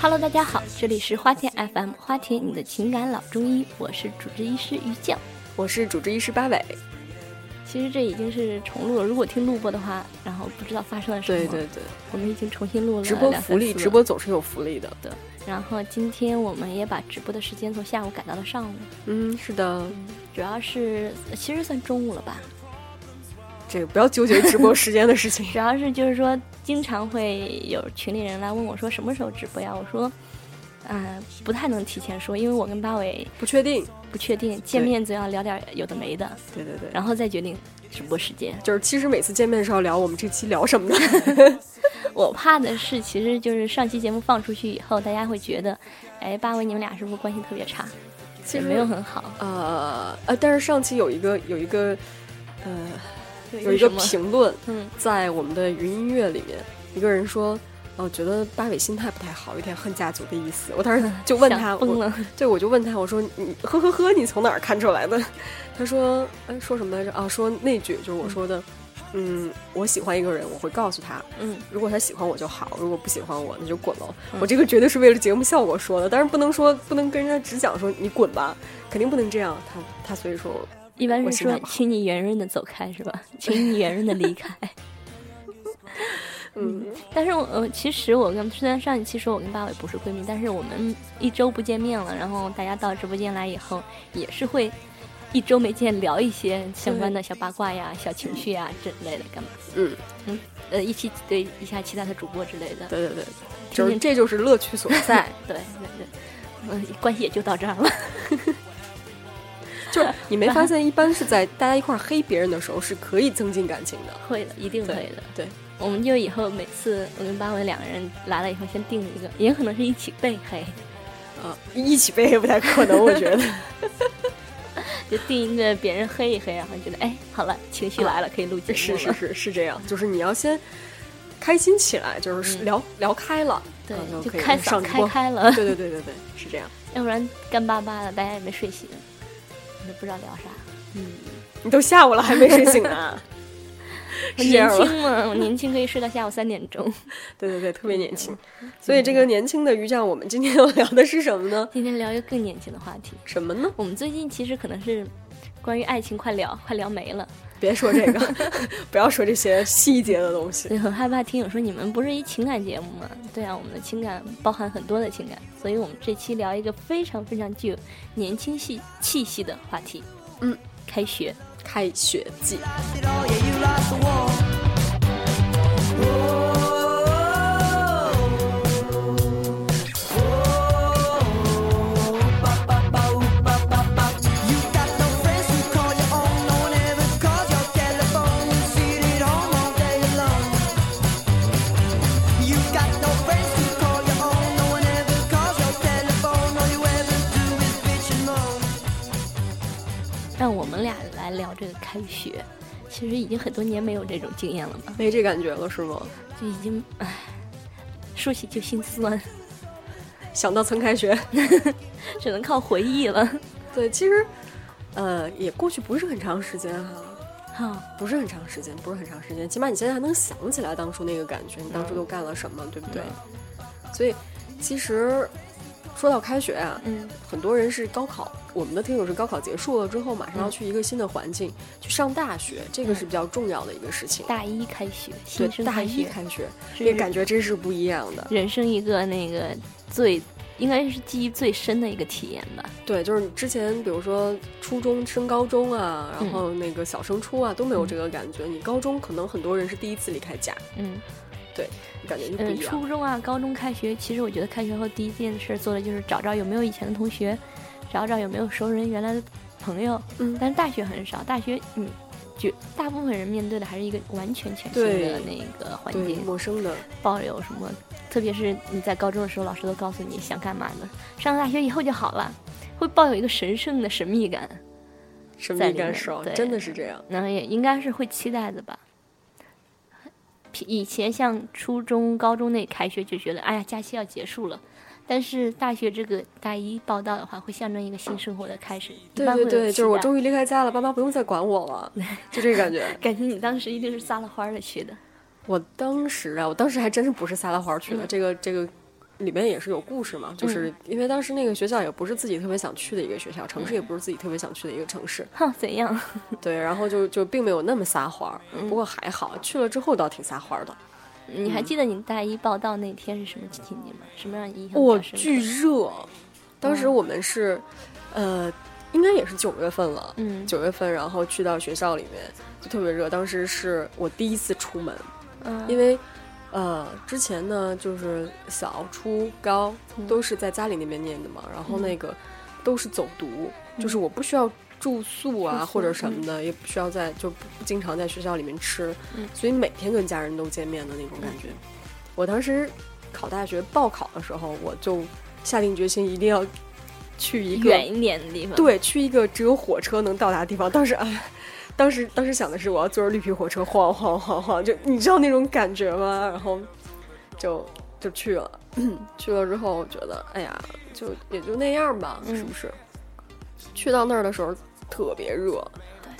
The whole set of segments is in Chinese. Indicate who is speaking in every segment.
Speaker 1: Hello，大家好，这里是花田 FM，花田你的情感老中医，我是主治医师于酱。
Speaker 2: 我是主治医师八尾。
Speaker 1: 其实这已经是重录了，如果听录播的话，然后不知道发生了什么。
Speaker 2: 对对对，
Speaker 1: 我们已经重新录了
Speaker 2: 直播福利，直播总是有福利的。
Speaker 1: 对。然后今天我们也把直播的时间从下午改到了上午，
Speaker 2: 嗯，是的，
Speaker 1: 主要是其实算中午了吧。
Speaker 2: 这个不要纠结直播时间的事情。
Speaker 1: 主要是就是说，经常会有群里人来问我说什么时候直播呀？我说，嗯、不太能提前说，因为我跟八尾
Speaker 2: 不确定。
Speaker 1: 不确定，见面总要聊点有的没的，
Speaker 2: 对对对，
Speaker 1: 然后再决定直播时间。
Speaker 2: 就是其实每次见面的时候聊我们这期聊什么的。
Speaker 1: 我怕的是，其实就是上期节目放出去以后，大家会觉得，哎，八尾你们俩是不是关系特别差？
Speaker 2: 其实
Speaker 1: 没有很好，
Speaker 2: 呃呃，但是上期有一个有一个呃有一个评论
Speaker 1: 嗯，
Speaker 2: 在我们的云音乐里面，一个人说。哦，觉得八尾心态不太好，有点恨家族的意思。我当时就问他，我
Speaker 1: 想疯了，
Speaker 2: 对，我就问他，我说你呵呵呵，你从哪儿看出来的？他说，哎，说什么来着？啊，说那句就是我说的，嗯，我喜欢一个人，我会告诉他，
Speaker 1: 嗯，
Speaker 2: 如果他喜欢我就好，如果不喜欢我，那就滚喽。
Speaker 1: 嗯
Speaker 2: 我这个绝对是为了节目效果说的，但是不能说不能跟人家只讲说你滚吧，肯定不能这样。他他所以说，
Speaker 1: 一般是说请你圆润的走开，是吧？请你圆润的离开。
Speaker 2: 嗯，
Speaker 1: 但是我呃，其实我跟虽然上一期说我跟八尾不是闺蜜，但是我们一周不见面了，然后大家到直播间来以后，也是会一周没见聊一些相关的小八卦呀、小情绪呀之类的，干嘛？
Speaker 2: 嗯
Speaker 1: 嗯，呃，一起对一下其他的主播之类的。
Speaker 2: 对对对，就是这就是乐趣所在。
Speaker 1: 对对对，嗯，关系也就到这儿了。
Speaker 2: 就是你没发现，一般是在大家一块儿黑别人的时候，是可以增进感情的。
Speaker 1: 会的，一定会
Speaker 2: 对
Speaker 1: 的。
Speaker 2: 对，
Speaker 1: 我们就以后每次我跟八尾两个人来了以后，先定一个，也可能是一起被黑，
Speaker 2: 啊，一起被黑不太可能，我觉得。
Speaker 1: 就定一个别人黑一黑，然后觉得哎，好了，情绪来了，可以录节目了。
Speaker 2: 是是是是这样，就是你要先开心起来，就是
Speaker 1: 嗯
Speaker 2: 聊、聊开了，
Speaker 1: 对
Speaker 2: 然后，可以
Speaker 1: 就开。开了，
Speaker 2: 对对对对对，是这样。
Speaker 1: 要不然干巴巴的，大家也没睡醒，也不知道聊啥。
Speaker 2: 嗯，你都下午了还没睡醒呢？
Speaker 1: 我年？轻嘛，我年轻可以睡到下午三点钟。
Speaker 2: 对对对，特别年轻。所以这个年轻的于酱，我们今天要聊的是什么呢？
Speaker 1: 今天聊一个更年轻的话题，
Speaker 2: 什么呢？
Speaker 1: 我们最近其实可能是关于爱情快聊快聊没了，
Speaker 2: 别说这个，不要说这些细节的东西。
Speaker 1: 很害怕听友说你们不是一情感节目吗？对啊，我们的情感包含很多的情感，所以我们这期聊一个非常非常具有年轻气气息的话题。
Speaker 2: 嗯，
Speaker 1: 开学。
Speaker 2: 开学季，
Speaker 1: 聊这个开学。其实已经很多年没有这种经验了吧？
Speaker 2: 没这感觉了是吗？
Speaker 1: 就已经，唉，说起就心酸，
Speaker 2: 想到曾开学，
Speaker 1: 只能靠回忆了。
Speaker 2: 对，其实，呃，也过去不是很长时间哈，
Speaker 1: 哈，
Speaker 2: 不是很长时间，不是很长时间，起码你现在还能想起来当初那个感觉，你当初都干了什么，对不对？所以，其实说到开学啊，
Speaker 1: 嗯，
Speaker 2: 很多人是高考，我们的听友是高考结束了之后，马上要去一个新的环境，去上大学，这个是比较重要的一个事情。
Speaker 1: 大一开学，
Speaker 2: 对
Speaker 1: 新，生
Speaker 2: 大一
Speaker 1: 开学，
Speaker 2: 那感觉真是不一样的。
Speaker 1: 人生一个那个最应该是记忆最深的一个体验吧。
Speaker 2: 对，就是之前比如说初中升高中啊，然
Speaker 1: 嗯
Speaker 2: 后那个小升初啊，都没有这个感觉。你高中可能很多人是第一次离开家，
Speaker 1: 嗯
Speaker 2: 对，感觉
Speaker 1: 嗯。初中啊、高中开学，其实我觉得开学后第一件事做的就是找找有没有以前的同学，找找有没有熟人、原来的朋友。
Speaker 2: 嗯
Speaker 1: 但是大学很少，大学嗯，就大部分人面对的还是一个完全全新的那个环，境，
Speaker 2: 陌生的，
Speaker 1: 抱有什么，特别是你在高中的时候，老师都告诉你想干嘛的，上了大学以后就好了，会抱有一个神圣的神秘感，
Speaker 2: 神秘感少，
Speaker 1: 对
Speaker 2: 真的是这样。
Speaker 1: 然后也应该是会期待的吧。以前像初中、高中那开学就觉得，哎呀，假期要结束了，但是大学这个大一报到的话，会象征一个新生活的开始。
Speaker 2: 对对对，就是我终于离开家了，爸妈不用再管我了，就这个感觉。
Speaker 1: 感觉你当时一定是撒了欢儿的去的。
Speaker 2: 我当时啊，我当时还真是不是撒了欢儿去的，
Speaker 1: 嗯
Speaker 2: 这个这个里面也是有故事嘛，就是因为当时那个学校也不是自己特别想去的一个学校，城市也不是自己特别想去的一个城市，
Speaker 1: 哼，怎样？
Speaker 2: 对，然后就就并没有那么撒欢儿，
Speaker 1: 嗯
Speaker 2: 不过还好，去了之后倒挺撒欢儿的。
Speaker 1: 你还记得你大一报到那天是什么情景吗？什么让你印象
Speaker 2: 哇，
Speaker 1: 比较深刻
Speaker 2: 巨热！当时我们是，呃，应该也是九月份了，
Speaker 1: 嗯
Speaker 2: 九月份，然后去到学校里面就特别热。当时是我第一次出门，
Speaker 1: 嗯，
Speaker 2: 因为呃之前呢就是小初高
Speaker 1: 嗯
Speaker 2: 都是在家里那边念的嘛，然后那个都是走读，就是我不需要。住宿啊，或者什么的，也不需要在就不不经常在学校里面吃，
Speaker 1: 嗯
Speaker 2: 所以每天跟家人都见面的那种感觉。我当时考大学报考的时候，我就下定决心一定要去一个
Speaker 1: 远一点的地方。，
Speaker 2: 对，去一个只有火车能到达的地方。当时哎，当时当时想的是我要坐着绿皮火车晃晃晃晃，就你知道那种感觉吗？然后就就去了，去了之后我觉得哎呀，就也就那样吧，
Speaker 1: 嗯
Speaker 2: 是不是？去到那儿的时候特别热。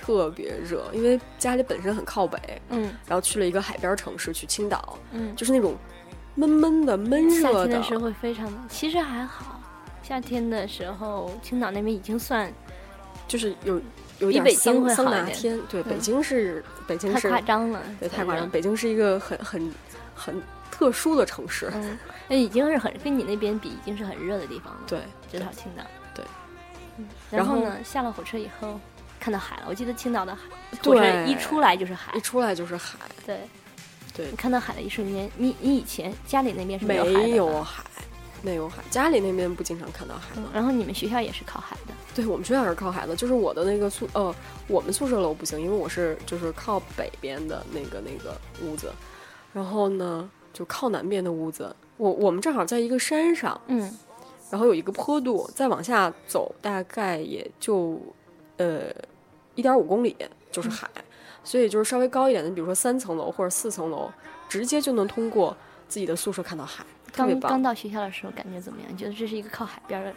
Speaker 2: 特别热，因为家里本身很靠北，
Speaker 1: 嗯
Speaker 2: 然后去了一个海边城市，去青岛，
Speaker 1: 嗯，
Speaker 2: 就是那种闷闷的、闷热的夏
Speaker 1: 天的时候会非常的，其实还好。夏天的时候，青岛那边已经算
Speaker 2: 就是有有
Speaker 1: 比
Speaker 2: 点
Speaker 1: 北京会好一点
Speaker 2: 拿天，对，北
Speaker 1: 嗯
Speaker 2: 京是北京
Speaker 1: 太
Speaker 2: 是
Speaker 1: 夸张了，
Speaker 2: 对，太夸张。北京是一个很很很特殊的城市，
Speaker 1: 嗯，那已经是很跟你那边比，已经是很热的地方了。
Speaker 2: 对，
Speaker 1: 至少青岛。
Speaker 2: 对
Speaker 1: 嗯，
Speaker 2: 然后
Speaker 1: 呢，下了火车以后看到海了。我记得青岛的海，火车
Speaker 2: 对
Speaker 1: 一出来就是海
Speaker 2: 一。出来就是海，
Speaker 1: 对，
Speaker 2: 对
Speaker 1: 你，看到海的一瞬间，你你以前家里那边是没有海
Speaker 2: 没有海，家里那边不经常看到海吗？
Speaker 1: 嗯然后你们学校也是靠海的。
Speaker 2: 对我们学校也是靠海的，就是我的那个宿呃，我们宿舍楼不行，因为我是就是靠北边的那个那个屋子，然后呢就靠南边的屋子，我我们正好在一个山上，
Speaker 1: 嗯。
Speaker 2: 然后有一个坡度，再往下走大概也就呃一点五公里就是海，所以就是稍微高一点的，比如说三层楼或者四层楼，直接就能通过自己的宿舍看到海，特别棒。
Speaker 1: 刚刚到学校的时候感觉怎么样？你觉得这是一个靠海边的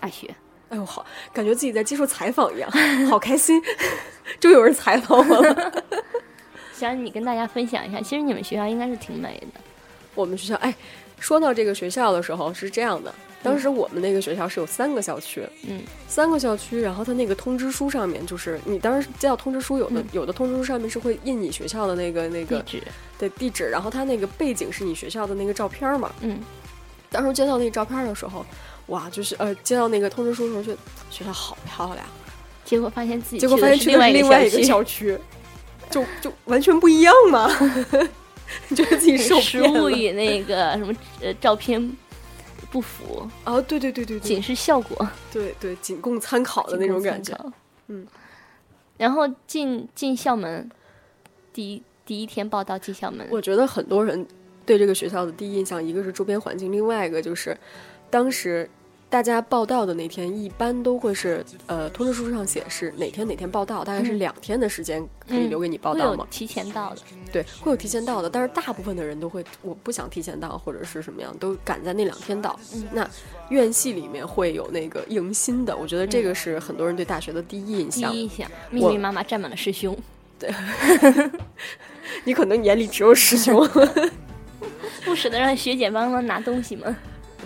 Speaker 1: 大学？
Speaker 2: 哎呦，好，感觉自己在接受采访一样，好开心，终于有人采访我了。
Speaker 1: 想你跟大家分享一下，其实你们学校应该是挺美的。
Speaker 2: 我们学校，哎，说到这个学校的时候是这样的，当时我们那个学校是有三个校区，
Speaker 1: 嗯。
Speaker 2: 三个校区，然后它那个通知书上面就是你当时接到通知书，有的、
Speaker 1: 嗯。
Speaker 2: 有的通知书上面是会印你学校的那个那个
Speaker 1: 地址，
Speaker 2: 对地址，然后它那个背景是你学校的那个照片嘛。
Speaker 1: 嗯，
Speaker 2: 当时接到那个照片的时候，哇，就是呃，接到那个通知书的时候，觉得学校好漂亮，
Speaker 1: 结果发现自己
Speaker 2: 结果发现去
Speaker 1: 去的是
Speaker 2: 另外一个
Speaker 1: 校区，
Speaker 2: 就就完全不一样嘛 觉得自己受
Speaker 1: 实
Speaker 2: 骗了。
Speaker 1: 物与那个什么呃照片不符，
Speaker 2: 啊，对对对对对
Speaker 1: 仅是效果
Speaker 2: 对对，仅供参考的那种感觉。。嗯，
Speaker 1: 然后进进校门，第一第一天报到进校门，
Speaker 2: 我觉得很多人对这个学校的第一印象，一个是周边环境，另外一个就是当时大家报道的那天，一般都会是呃通知书上写是哪天哪天报道，大概是
Speaker 1: 嗯
Speaker 2: 两天的时间可以
Speaker 1: 嗯
Speaker 2: 留给你报
Speaker 1: 会
Speaker 2: 到嘛。
Speaker 1: 有提前到的，
Speaker 2: 对，会有提前到的，但是大部分的人都会，我不想提前到或者是什么样，都赶在那两天到。
Speaker 1: 嗯
Speaker 2: 那院系里面会有那个迎新的，我觉得这个是很多人对大学的第一印象。
Speaker 1: 第一印象密密麻麻站满了师兄，对
Speaker 2: 你可能眼里只有师兄。
Speaker 1: 不舍得让学姐帮忙拿东西吗？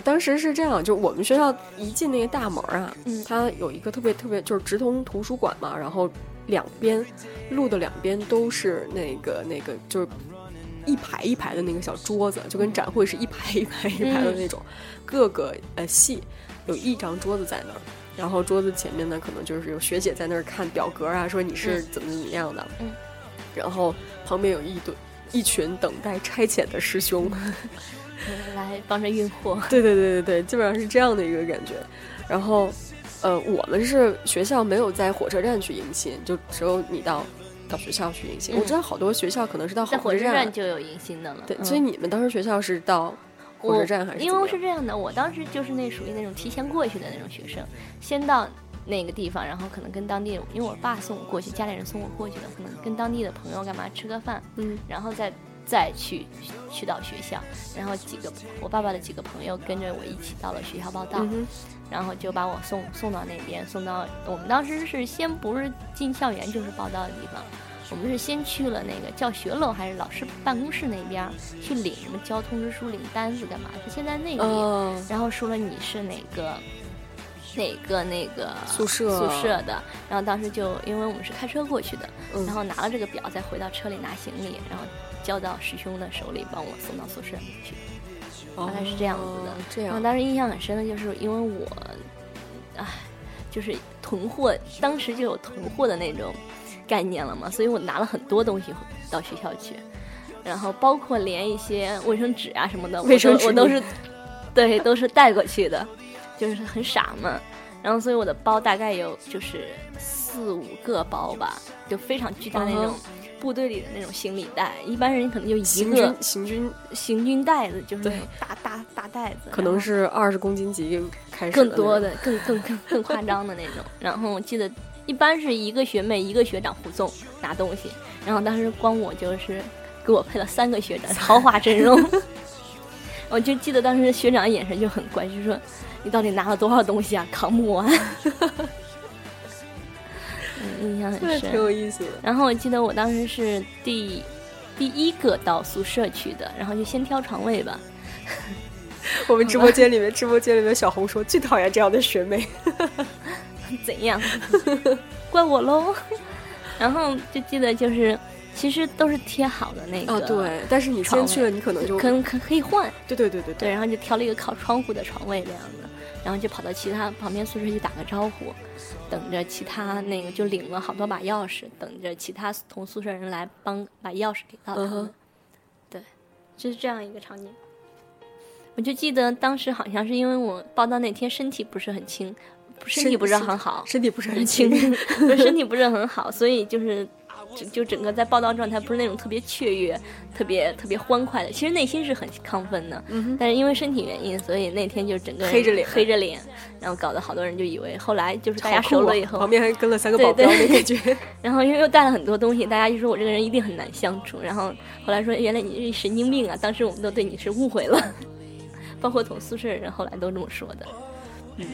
Speaker 2: 当时是这样，就我们学校一进那个大门啊，
Speaker 1: 嗯
Speaker 2: 它有一个特别特别就是直通图书馆嘛，然后两边路的两边都是那个那个就是一排一排的那个小桌子，就跟展会是一排一排一排的那种，各个呃系有一张桌子在那儿。然后桌子前面呢，可能就是有学姐在那儿看表格啊，说你是怎么怎么样的。
Speaker 1: 嗯
Speaker 2: 然后旁边有一堆一群等待差遣的师兄。
Speaker 1: 嗯 来帮着运货。
Speaker 2: 对对对对对，基本上是这样的一个感觉。然后，呃，我们是学校没有在火车站去迎新，就只有你到到学校去迎新。
Speaker 1: 嗯
Speaker 2: 我知道好多学校可能是到
Speaker 1: 火车
Speaker 2: 站，
Speaker 1: 就有迎新的了，
Speaker 2: 对，
Speaker 1: 嗯
Speaker 2: 所以你们当时学校是到火车站还是
Speaker 1: 因为是这样的，我当时就是那属于那种提前过去的那种学生，先到那个地方，然后可能跟当地，因为我爸送我过去，家里人送我过去的，可能跟当地的朋友干嘛吃个饭，
Speaker 2: 嗯
Speaker 1: 然后再再去去到学校，然后几个我爸爸的几个朋友跟着我一起到了学校报到，
Speaker 2: 嗯，
Speaker 1: 然后就把我送送到那边，送到我们当时是先不是进校园就是报到的地方，我们是先去了那个教学楼还是老师办公室那边去领什么交通知书、领单子干嘛？是先在那里，
Speaker 2: 嗯，
Speaker 1: 然后说了你是哪个。哪个那个
Speaker 2: 宿舍
Speaker 1: 宿舍的，然后当时就因为我们是开车过去的，
Speaker 2: 嗯
Speaker 1: 然后拿了这个表，再回到车里拿行李，然后交到师兄的手里，帮我送到宿舍里去。大概是这样子的
Speaker 2: 哦这样，
Speaker 1: 当时印象很深的就是因为我，唉，就是囤货，当时就有囤货的那种概念了嘛，所以我拿了很多东西到学校去，然后包括连一些卫生纸啊什么的，
Speaker 2: 卫生纸
Speaker 1: 我都是，对，都是带过去的，就是很傻嘛。然后所以我的包大概有就是四五个包吧，就非常巨大那种
Speaker 2: 嗯
Speaker 1: 部队里的那种行李袋，一般人可能就一
Speaker 2: 行
Speaker 1: 个
Speaker 2: 军行军
Speaker 1: 行军袋子，就是那种大大大袋子，
Speaker 2: 可能是二十公斤级开始
Speaker 1: 更多
Speaker 2: 的
Speaker 1: 的、更更更更夸张的那种。然后我记得一般是一个学妹一个学长护送拿东西，然后当时光我就是给我配了三个学长，豪华阵容。我就记得当时学长眼神就很怪，就说：“你到底拿了多少东西啊？扛不完。”嗯，印象很
Speaker 2: 深挺
Speaker 1: 深。
Speaker 2: 有意思的。
Speaker 1: 然后我记得我当时是第第一个到宿舍去的，然后就先挑床位吧。
Speaker 2: 我们直播间里面，直播间里面小红说最讨厌这样的学妹。
Speaker 1: 怎样？怪我喽。然后就记得就是，其实都是贴好的那个，
Speaker 2: 啊，对，但是你先去了，你可能就
Speaker 1: 可能可可以换，
Speaker 2: 对对对对
Speaker 1: 对，然后就挑了一个靠窗户的床位这样的，然后就跑到其他旁边宿舍去打个招呼，等着其他那个就领了好多把钥匙，等着其他同宿舍人来帮把钥匙给到他们。对，就是这样一个场景。我就记得当时好像是因为我报道那天身体不是很轻，身体不是很好，
Speaker 2: 身体不是很
Speaker 1: 轻，身体不是很 好，所以就是就就整个在报道状态不是那种特别雀跃、特别特别欢快的，其实内心是很亢奋的，
Speaker 2: 嗯
Speaker 1: 但是因为身体原因，所以那天就整个
Speaker 2: 黑着脸
Speaker 1: 黑着脸，然后搞得好多人就以为后来就是大家熟了以后
Speaker 2: 旁，边还跟了三个
Speaker 1: 对
Speaker 2: 保镖，的感觉。
Speaker 1: 然后因为又带了很多东西，大家就说我这个人一定很难相处，然后后来说原来你是神经病啊，当时我们都对你是误会了，包括同宿舍的人后来都这么说的，嗯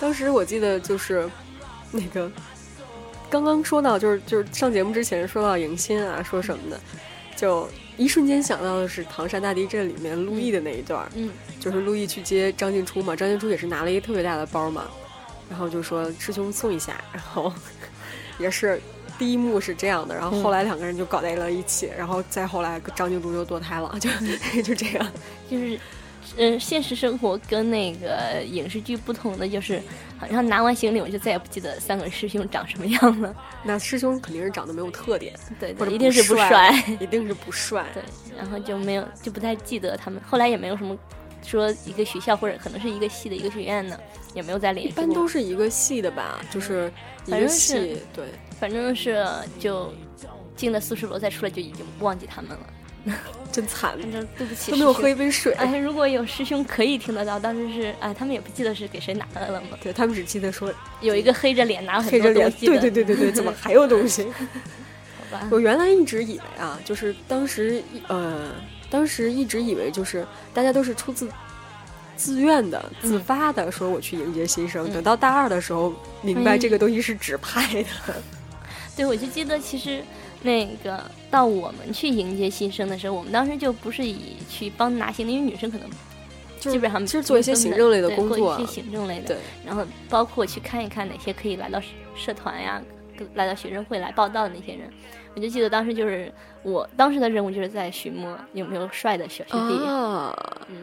Speaker 2: 当时我记得就是那个刚刚说到，就是就是上节目之前说到迎新啊，说什么的，就一瞬间想到的是唐山大地震里面陆毅的那一段就是陆毅去接张静初嘛，张静初也是拿了一个特别大的包嘛，然后就说师兄送一下，然后 也是。第一幕是这样的，然后后来两个人就搞在了一起，然后再后来张静初就堕胎了，就 就这样。
Speaker 1: 就是，嗯、现实生活跟那个影视剧不同的就是，好像拿完行李我就再也不记得三个师兄长什么样了。
Speaker 2: 那师兄肯定是长得没有特点，
Speaker 1: 对对，一定是不
Speaker 2: 帅
Speaker 1: 帅。
Speaker 2: 一定是不帅。
Speaker 1: 对，然后就没有就不太记得他们，后来也没有什么说一个学校或者可能是一个系的一个学院呢，也没有再联系。
Speaker 2: 一般都是一个系的吧，就是一个系，对，
Speaker 1: 反正是就进了宿舍楼再出来就已经忘记他们了。
Speaker 2: 真惨，
Speaker 1: 对不起，
Speaker 2: 都没有喝一杯水。
Speaker 1: 哎，如果有师兄可以听得到，当时是哎，他们也不记得是给谁拿的了嘛。
Speaker 2: 对他们只记得说
Speaker 1: 有一个黑着脸拿了很
Speaker 2: 黑着脸，
Speaker 1: 多东西的，
Speaker 2: 对对对对对，怎么还有东西？
Speaker 1: 好吧？
Speaker 2: 我原来一直以为啊，就是当时呃，当时一直以为就是大家都是出自自愿的、自发的，说我去迎接新生。
Speaker 1: 嗯
Speaker 2: 等到大二的时候，明白
Speaker 1: 哎
Speaker 2: 这个东西是指派的。
Speaker 1: 对，我就记得其实那个到我们去迎接新生的时候，我们当时就不是以去帮拿行李，因为女生可能基本上
Speaker 2: 其实做一些行政类的工作啊
Speaker 1: 做一些行政类的，
Speaker 2: 对，
Speaker 1: 然后包括去看一看哪些可以来到社社团呀，跟来到学生会来报道的那些人。我就记得当时就是我当时的任务就是在寻摸有没有帅的小学弟，
Speaker 2: 啊，
Speaker 1: 嗯，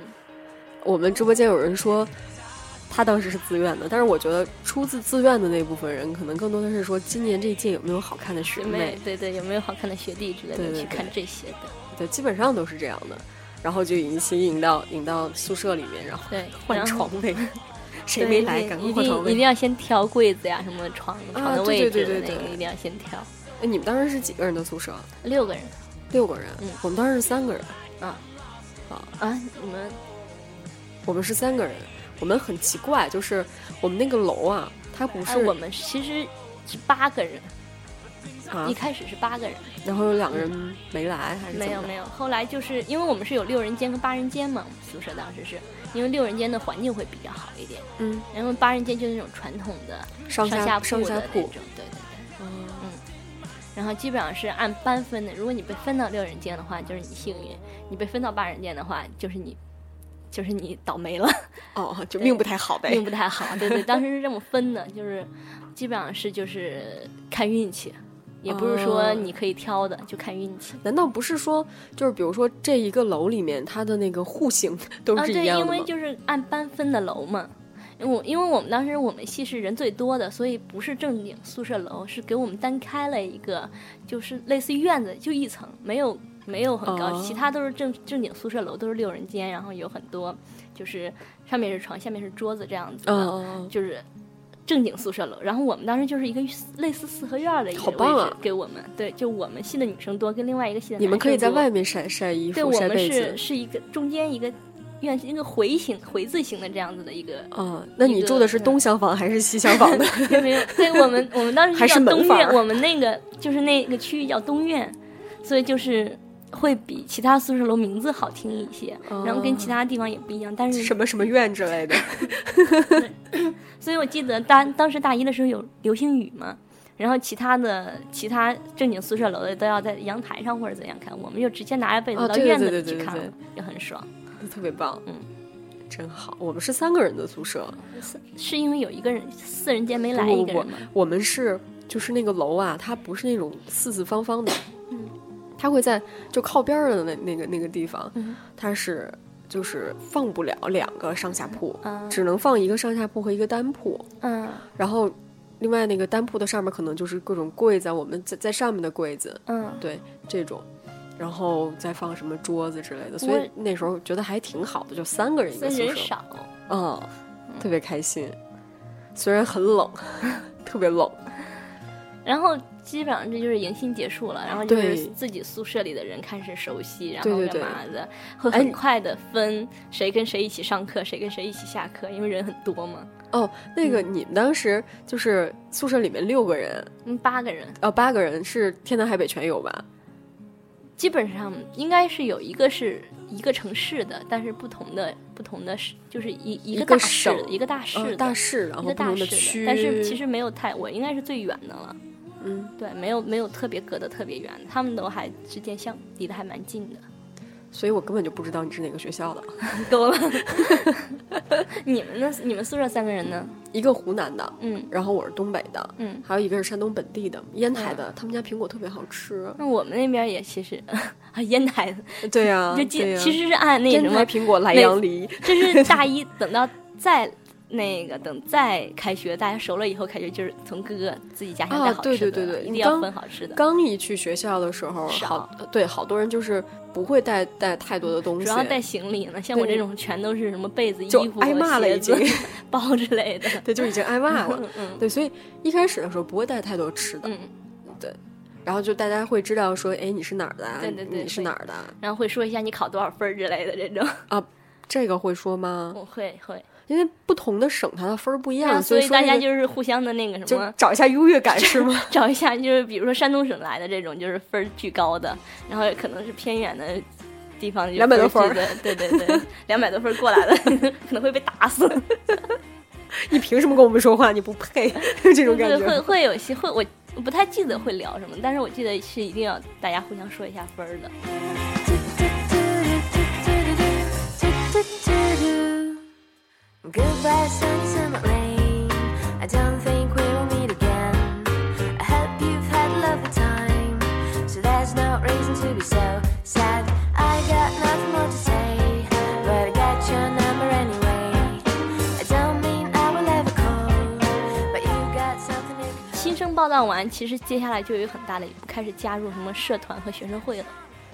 Speaker 2: 我们直播间有人说。他当时是自愿的，但是我觉得出自自愿的那部分人，可能更多的是说今年这一届有没有好看的学妹，
Speaker 1: 对对有没有好看的学弟之类的去看这些的，
Speaker 2: 对，基本上都是这样的。然后就引起引到引到宿舍里面，然后
Speaker 1: 对，
Speaker 2: 换床位，谁没来
Speaker 1: 一
Speaker 2: 赶快
Speaker 1: 定一定
Speaker 2: 换床位。
Speaker 1: 要先挑柜子呀，什么床床的位置的
Speaker 2: 对对对对
Speaker 1: 那个一定要先挑，
Speaker 2: 哎，你们当时是几个人的宿舍？
Speaker 1: 六个人
Speaker 2: 六个人。
Speaker 1: 嗯
Speaker 2: 我们当时是三个人，
Speaker 1: 啊
Speaker 2: 啊，
Speaker 1: 啊，你们
Speaker 2: 我们是三个人。我们很奇怪，就是我们那个楼啊，它不是、
Speaker 1: 哎，我们其实是八个人，
Speaker 2: 啊？
Speaker 1: 一开始是八个人，
Speaker 2: 然后有两个人没来还是
Speaker 1: 没有没有，后来就是因为我们是有六人间跟八人间嘛，我们宿舍当时是。因为六人间的环境会比较好一点，
Speaker 2: 嗯，
Speaker 1: 然后八人间就是那种传统的
Speaker 2: 上
Speaker 1: 下
Speaker 2: 上下铺
Speaker 1: 铺的那种，对对对。
Speaker 2: 嗯。
Speaker 1: 然后基本上是按班分的，如果你被分到六人间的话，就是你幸运；你被分到八人间的话，就是你，就是你倒霉了，
Speaker 2: 哦，就命不太好呗
Speaker 1: 命。不太好。对对，当时是这么分的，就是基本上是就是看运气，也不是说
Speaker 2: 哦
Speaker 1: 你可以挑的，就看运气。
Speaker 2: 难道不是说，就是比如说这一个楼里面，它的那个户型都
Speaker 1: 啊，对，
Speaker 2: 是一样的吗？
Speaker 1: 因为就是按班分的楼嘛。因为我因为我们当时我们系是人最多的，所以不是正经宿舍楼，是给我们单开了一个，就是类似于院子，就一层，没有没有很高，
Speaker 2: 哦
Speaker 1: 其他都是正正经宿舍楼，都是六人间，然后有很多就是上面是床，下面是桌子这样子的，
Speaker 2: 嗯
Speaker 1: 就是正经宿舍楼。然后我们当时就是一个类似四合院儿的一个位置
Speaker 2: 好棒啊
Speaker 1: 给我们，对，就我们系的女生多，跟另外一个系的
Speaker 2: 你们可以在外面晒晒衣，服、对
Speaker 1: 我们是
Speaker 2: 被子。
Speaker 1: 是一个中间一个院一个回形回字形的这样子的一个，
Speaker 2: 嗯，那你住的是东厢房还是西厢房的？
Speaker 1: 没有，对我们我们当时
Speaker 2: 还是
Speaker 1: 叫东院，我们那个就是那个区域叫东院，所以就是会比其他宿舍楼名字好听一些，然后跟其他地方也不一样，但是
Speaker 2: 什么什么院之类的。
Speaker 1: 所以我记得当当时大一的时候有流星雨嘛。然后其他的其他正经宿舍楼的都要在阳台上或者怎样看，我们就直接拿着被子到院子里去看了，也很爽。
Speaker 2: 特别棒，
Speaker 1: 嗯，
Speaker 2: 真好。我们是三个人的宿舍，
Speaker 1: 是是因为有一个人四人间没来
Speaker 2: 不不不
Speaker 1: 一个人吗？
Speaker 2: 我们是就是那个楼啊，它不是那种四四方方的，
Speaker 1: 嗯，
Speaker 2: 它会在就靠边儿的那那个那个地方，
Speaker 1: 嗯。
Speaker 2: 它是就是放不了两个上下铺，
Speaker 1: 嗯。
Speaker 2: 只能放一个上下铺和一个单铺，
Speaker 1: 嗯。
Speaker 2: 然后另外那个单铺的上面可能就是各种柜子啊，我们在在上面的柜子，
Speaker 1: 嗯，
Speaker 2: 对这种。然后再放什么桌子之类的，所以那时候觉得还挺好的，就三个人一个宿舍，
Speaker 1: 人少。
Speaker 2: 嗯，特别开心。虽然很冷，特别冷，
Speaker 1: 然后基本上这就是迎新结束了，然后就是自己宿舍里的人开始熟悉，然后干嘛的，会
Speaker 2: 哎
Speaker 1: 很快的分谁跟谁一起上课，谁跟谁一起下课，因为人很多嘛，
Speaker 2: 哦，那个你们当时就是宿舍里面六个人，
Speaker 1: 嗯，八个人，
Speaker 2: 哦，八个人是天南海北全有吧？
Speaker 1: 基本上应该是有一个是一个城市的，但是不同的不同的市，就是一一
Speaker 2: 一个
Speaker 1: 个大市
Speaker 2: 省
Speaker 1: 一个大市
Speaker 2: 大市，然
Speaker 1: 一
Speaker 2: 后不同
Speaker 1: 个大市的，
Speaker 2: 区，
Speaker 1: 但是其实没有太，我应该是最远的了。
Speaker 2: 嗯，
Speaker 1: 对，没有没有特别隔得特别远，他们都还之间相离得还蛮近的。
Speaker 2: 所以我根本就不知道你是哪个学校的。
Speaker 1: 够了。你们呢？你们宿舍三个人呢？
Speaker 2: 一个湖南的，
Speaker 1: 嗯
Speaker 2: 然后我是东北的，
Speaker 1: 嗯。
Speaker 2: 还有一个是山东本地的，烟台的，他们家苹果特别好吃。
Speaker 1: 那我们那边也其实啊，烟台的，
Speaker 2: 对呀、
Speaker 1: 就其其实是按那
Speaker 2: 烟
Speaker 1: 什么，
Speaker 2: 苹果莱
Speaker 1: 那
Speaker 2: 阳梨，
Speaker 1: 就是大一等到再那个等再开学，大家熟了以后开学，就是从各个自己家乡带好吃的，
Speaker 2: 对对对
Speaker 1: 一定要分好吃的。
Speaker 2: 刚一去学校的时候，
Speaker 1: 少
Speaker 2: 好对好多人就是不会带带太多的东西，
Speaker 1: 主要带行李呢，像我这种全都是什么被子、衣服、
Speaker 2: 挨骂了
Speaker 1: 鞋
Speaker 2: 已经
Speaker 1: 子、包之类的。
Speaker 2: 对就已经挨骂了。
Speaker 1: 嗯嗯
Speaker 2: 对，所以一开始的时候不会带太多吃的，
Speaker 1: 嗯，对
Speaker 2: 然后就大家会知道说，哎，你是哪儿的啊？
Speaker 1: 对对对
Speaker 2: 你是哪儿的？
Speaker 1: 然后会说一下你考多少分之类的这种。
Speaker 2: 啊这个会说吗？
Speaker 1: 我会会，
Speaker 2: 因为不同的省它的分儿不一样，
Speaker 1: 那所以大家就是互相的那个什
Speaker 2: 就
Speaker 1: 么。
Speaker 2: 找一下优越感是吗？
Speaker 1: 找一下，就是比如说山东省来的这种，就是分儿巨高的，然后可能是偏远的地方
Speaker 2: ，200多分儿，
Speaker 1: 对对对，两百多分儿过来的，可能会被打死。
Speaker 2: 你凭什么跟我们说话？你不配，这种感
Speaker 1: 觉，会。会有些会，我我不太记得会聊什么，但是我记得是一定要大家互相说一下分儿的。
Speaker 3: Goodbye, sunset rain. I don't think we will meet again. I hope you've had a lovely time. So there's no reason to be so sad. I got nothing more to say, but I got your number anyway. I don't mean I will ever call, but you got something to
Speaker 1: 新生报道完，其实接下来就有很大的一步，开始加入什么社团和学生会了，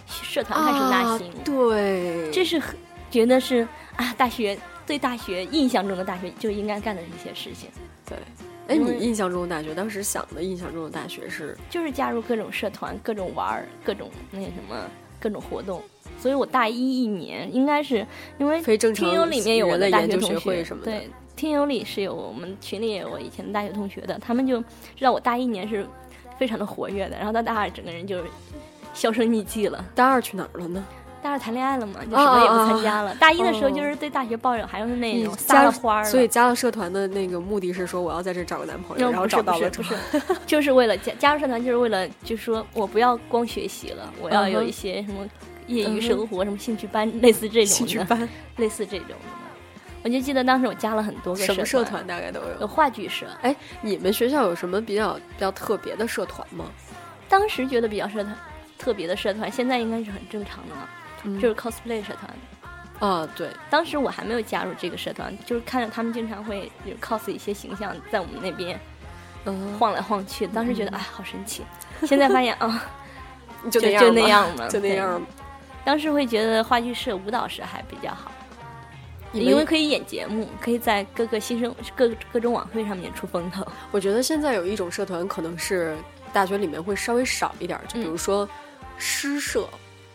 Speaker 1: 社团开始纳
Speaker 2: 啊
Speaker 1: 新，，
Speaker 2: 对，
Speaker 1: 这是很觉得是啊，大学对大学印象中的大学就应该干的一些事情。
Speaker 2: 对。哎，你印象中的大学，当时想的印象中的大学是
Speaker 1: 就是加入各种社团、各种玩儿、各种那什么、各种活动。所以我大一一年应该是因为
Speaker 2: 非正常
Speaker 1: 听友里面有我
Speaker 2: 的
Speaker 1: 大
Speaker 2: 学
Speaker 1: 学同学
Speaker 2: 会什么的
Speaker 1: 对，听友里是有我们群里也有我以前的大学同学的，他们就知道我大一年是非非常的活跃的，然后到大二整个人就销声匿迹了。
Speaker 2: 大二去哪儿了呢？
Speaker 1: 大二谈恋爱了嘛，就什么也不参加了。大一的时候
Speaker 2: 哦。
Speaker 1: 就是对大学抱有还是那种撒了花儿，
Speaker 2: 所以加了社团的那个目的是说我要在这找个男朋友，然后找到了
Speaker 1: 不是就是为了加加入社团，就是为了就是说我不要光学习了，我要有一些什么业余生活，什么兴趣班，类似这种的，
Speaker 2: 兴趣班，
Speaker 1: 类似这种的。我就记得当时我加了很多个
Speaker 2: 什么社
Speaker 1: 社
Speaker 2: 团大概都
Speaker 1: 有。
Speaker 2: 有。
Speaker 1: 话剧社，
Speaker 2: 哎，你们学校有什么比较比较特别的社团吗？
Speaker 1: 当时觉得比较社团特别的社团，现在应该是很正常的了，
Speaker 2: 嗯
Speaker 1: 就是 cosplay 社团。
Speaker 2: 啊，对，
Speaker 1: 当时我还没有加入这个社团，就是看着他们经常会有 cos 一些形象在我们那边
Speaker 2: 嗯，
Speaker 1: 晃来晃去，当时觉得哎好神奇，现在发现啊。就
Speaker 2: 就那样
Speaker 1: 就那样嘛
Speaker 2: 就那样吧。
Speaker 1: 当时会觉得话剧社、舞蹈社还比较好，因为可以演节目，可以在各个新生各各种晚会上面出风头。
Speaker 2: 我觉得现在有一种社团可能是大学里面会稍微少一点儿，就比如
Speaker 1: 嗯
Speaker 2: 说诗社，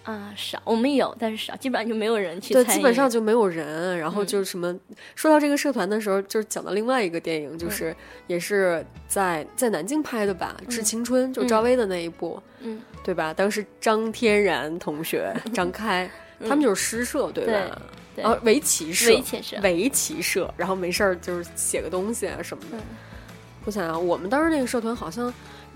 Speaker 1: 啊，少我们有，但是少，基本上就没有人去
Speaker 2: 对，基本上就没有人。然后
Speaker 1: 嗯
Speaker 2: 就是什么，说到这个社团的时候，就是讲到另外一个电影，就是也是在在南京拍的吧，《致青春》就赵薇的那一部，
Speaker 1: 嗯，
Speaker 2: 对吧？当时张天然同学、张开，他们就是诗社，对吧？
Speaker 1: 对对
Speaker 2: 然后围棋社，
Speaker 1: 围棋社
Speaker 2: 围棋社，然后没事儿就是写个东西啊什么的。
Speaker 1: 嗯
Speaker 2: 我想想，我们当时那个社团好像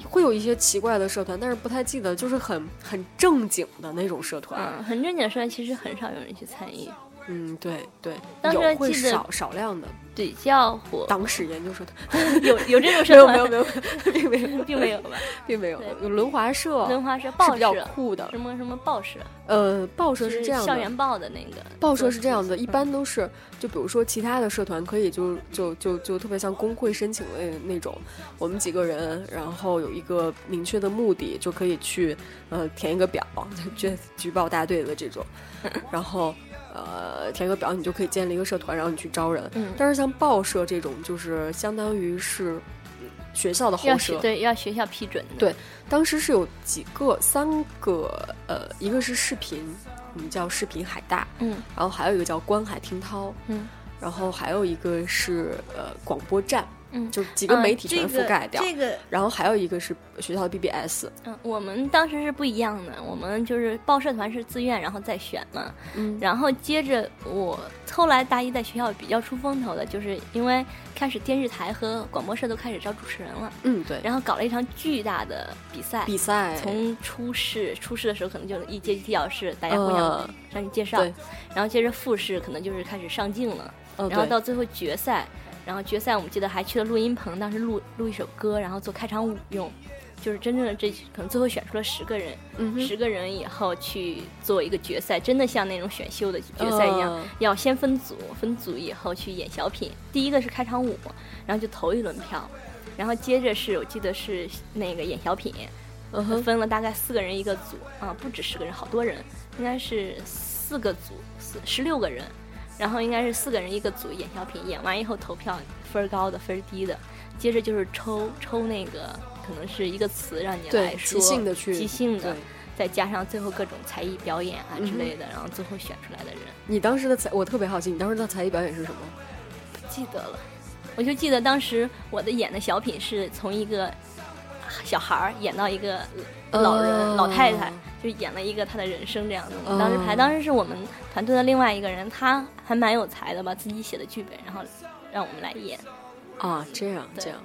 Speaker 2: 会有一些奇怪的社团，但是不太记得，就是很很正经的那种社团。
Speaker 1: 嗯，很正经的社团其实很少有人去参与，
Speaker 2: 嗯，对对，
Speaker 1: 当时
Speaker 2: 有会
Speaker 1: 记得
Speaker 2: 少少量的
Speaker 1: 比较火。
Speaker 2: 党史研究社团，
Speaker 1: 有有这种
Speaker 2: 没
Speaker 1: 社团
Speaker 2: 有没有没有，并没有。
Speaker 1: 并没有吧？
Speaker 2: 并没有，有轮滑社，
Speaker 1: 轮滑社、
Speaker 2: 比较
Speaker 1: 社，
Speaker 2: 酷的。
Speaker 1: 什么什么报社，
Speaker 2: 呃，报社是这样的，
Speaker 1: 校园报的那个。
Speaker 2: 报社是这样的，一
Speaker 1: 嗯
Speaker 2: 般都是就比如说其他的社团可以就就就就特别像工会申请的那种，我们几个人，然后有一个明确的目的，就可以去呃填一个表，就举举报大队的这种，然后呃填个表，你就可以建立一个社团，然后你去招人。
Speaker 1: 嗯。
Speaker 2: 但是像报社这种，就是相当于是嗯学校的后社，
Speaker 1: 对要学校批准的。
Speaker 2: 对当时是有几个，三个，呃，一个是视频，我们叫视频海大，
Speaker 1: 嗯。
Speaker 2: 然后还有一个叫观海听涛，
Speaker 1: 嗯。
Speaker 2: 然后还有一个是呃广播站，
Speaker 1: 嗯，
Speaker 2: 就几个
Speaker 1: 嗯
Speaker 2: 媒体全覆盖掉，
Speaker 1: 这个这个
Speaker 2: 然后还有一个是学校的 BBS，
Speaker 1: 嗯，我们当时是不一样的，我们就是报社团是自愿，然后再选嘛。
Speaker 2: 嗯
Speaker 1: 然后接着我后来大一在学校比较出风头的，就是因为开始电视台和广播社都开始招主持人了，
Speaker 2: 嗯，对，
Speaker 1: 然后搞了一场巨大的比赛。
Speaker 2: 比赛
Speaker 1: 从初试，初试的时候可能就一阶梯考试，大家互相
Speaker 2: 呃
Speaker 1: 向你介绍，
Speaker 2: 对
Speaker 1: 然后接着复试可能就是开始上镜了，
Speaker 2: 哦对
Speaker 1: 然后到最后决赛，然后决赛我们记得还去了录音棚，当时录录一首歌，然后做开场舞用，就是真正的这可能最后选出了十个人，十个人以后去做一个决赛，真的像那种选秀的决赛一样，
Speaker 2: 呃
Speaker 1: 要先分组，分组以后去演小品。第一个是开场舞，然后就投一轮票，然后接着是我记得是那个演小品，
Speaker 2: 嗯，
Speaker 1: 分了大概四个人一个组啊，不止十个人，好多人，应该是四个组，四十六个人，然后应该是四个人一个组演小品，演完以后投票，分儿高的分儿低的，接着就是抽抽那个可能是一个词让你来说，
Speaker 2: 即兴的去
Speaker 1: 即兴的，再加上最后各种才艺表演啊之类的，然后最后选出来的人。
Speaker 2: 你当时的才，我特别好奇，你当时的才艺表演是什么？
Speaker 1: 不记得了，我就记得当时我的演的小品是从一个小孩儿演到一个老人、
Speaker 2: 哦。
Speaker 1: 老太太，就演了一个他的人生这样的。我们当时排，
Speaker 2: 哦
Speaker 1: 当时是我们团队的另外一个人，他还蛮有才的吧，自己写的剧本，然后让我们来演。
Speaker 2: 啊，这样这样，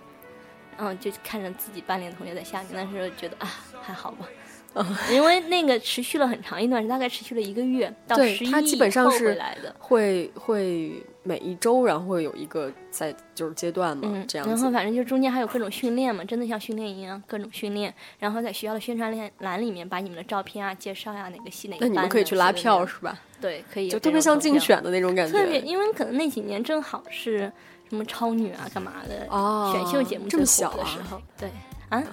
Speaker 1: 嗯，就看着自己班里的同学在下面，但是觉得啊，还好吧。
Speaker 2: 哦
Speaker 1: 因为那个持续了很长一段时间，大概持续了一个月，到十一
Speaker 2: 对它基本上是
Speaker 1: 回来的。
Speaker 2: 会会每一周，然后会有一个在就是阶段嘛，
Speaker 1: 嗯，
Speaker 2: 这样
Speaker 1: 然后。反正就中间还有各种训练嘛，真的像训练一样，各种训练。然后在学校的宣传栏栏里面把你们的照片啊、介绍呀、哪个系哪个班。
Speaker 2: 那你们可以去拉票是吧？
Speaker 1: 对，可以有
Speaker 2: 就特别像竞。选的那种感觉。
Speaker 1: 特别，因为可能那几年正好是什么超女啊、干嘛的、
Speaker 2: 哦
Speaker 1: 选秀节目
Speaker 2: 这么小
Speaker 1: 的时候，对啊，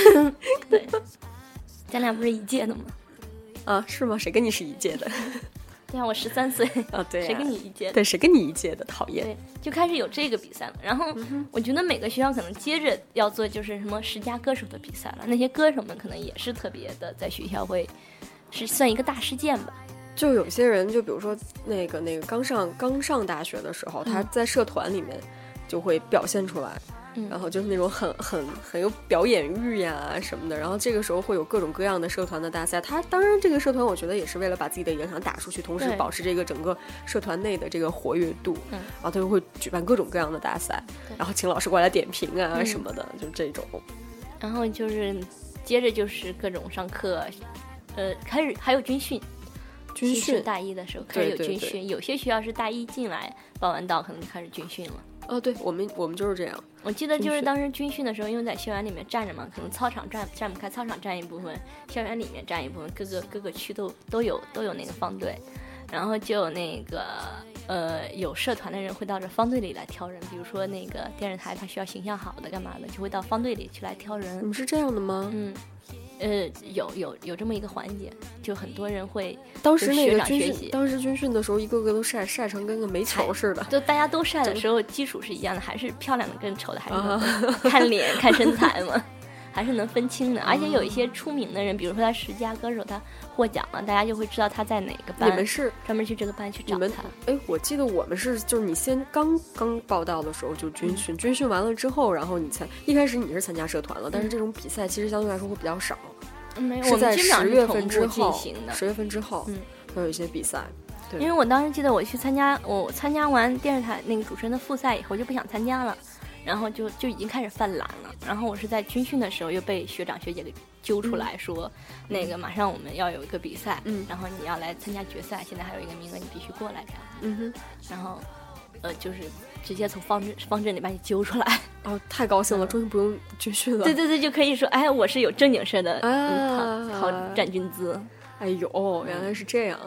Speaker 1: 对，咱俩不是一届的吗？
Speaker 2: 啊，是吗？谁跟你是一届的？
Speaker 1: 对啊，我十三岁，
Speaker 2: 啊，对呀
Speaker 1: 谁跟你一届的？
Speaker 2: 对谁跟你一届的？讨厌。
Speaker 1: 对，就开始有这个比赛了。然后
Speaker 2: 嗯
Speaker 1: 我觉得每个学校可能接着要做就是什么十佳歌手的比赛了，那些歌手们可能也是特别的，在学校会是算一个大事件吧。
Speaker 2: 就有些人，就比如说那个那个刚上刚上大学的时候，他
Speaker 1: 嗯
Speaker 2: 在社团里面就会表现出来。
Speaker 1: 嗯
Speaker 2: 然后就是那种很很很有表演欲呀什么的。然后这个时候会有各种各样的社团的大赛。他当然这个社团我觉得也是为了把自己的影响打出去，同时保持这个整个社团内的这个活跃度。
Speaker 1: 嗯
Speaker 2: 然后他就会举办各种各样的大赛，然后请老师过来点评啊
Speaker 1: 嗯
Speaker 2: 什么的，就这种。
Speaker 1: 然后就是接着就是各种上课，呃，开始还有军训。
Speaker 2: 军训
Speaker 1: 大一的时候开始有
Speaker 2: 对对对
Speaker 1: 军训，有些学校是大一进来报完到，可能就开始军训了。
Speaker 2: 哦，对我们我们就是这样。
Speaker 1: 我记得就是当时军训的时候，因为在校园里面站着嘛，可能操场站站不开，操场站一部分，校园里面站一部分，各个各个区都都有都有那个方队，然后就有那个呃有社团的人会到这方队里来挑人，比如说那个电视台他需要形象好的干嘛的，就会到方队里去来挑人
Speaker 2: 你。们是这样的吗？
Speaker 1: 嗯，呃，有有有这么一个环节，就很多人会，
Speaker 2: 当时那个军训，当时军训的时候，一个个都晒晒成跟个煤球似的。
Speaker 1: 就大家都晒的时候，基础是一样的，还是漂亮的跟丑的还是
Speaker 2: 啊
Speaker 1: 看脸看身材嘛，还是能分清的。而且有一些出名的人，比如说他十佳歌手，他获奖了，大家就会知道他在哪个班
Speaker 2: 你们，是
Speaker 1: 专门去这个班去找他。
Speaker 2: 哎，我记得我们是就是你先刚刚报道的时候就军训，军训完了之后，然后你才一开始你是参加社团了，但是这种比赛其实相对来说会比较少，
Speaker 1: 嗯没有，
Speaker 2: 是在十月份之后
Speaker 1: 进行，的。
Speaker 2: 十月份之后
Speaker 1: 嗯
Speaker 2: 会有一些比赛。对
Speaker 1: 因为我当时记得我去参加，我参加完电视台那个主持人的复赛以后就不想参加了，然后就就已经开始犯懒了。然后我是在军训的时候又被学长学姐给揪出来说，那个马上我们要有一个比赛，
Speaker 2: 嗯
Speaker 1: 然后你要来参加决赛，现在还有一个名额，你必须过来这样。
Speaker 2: 嗯哼，
Speaker 1: 然后，呃，就是直接从方阵方阵里把你揪出来。
Speaker 2: 哦，太高兴了，终于不用军训了。
Speaker 1: 对对对，就可以说，哎，我是有正经事儿的，
Speaker 2: 啊
Speaker 1: 嗯，讨讨站军姿。
Speaker 2: 哎呦，原来是这样。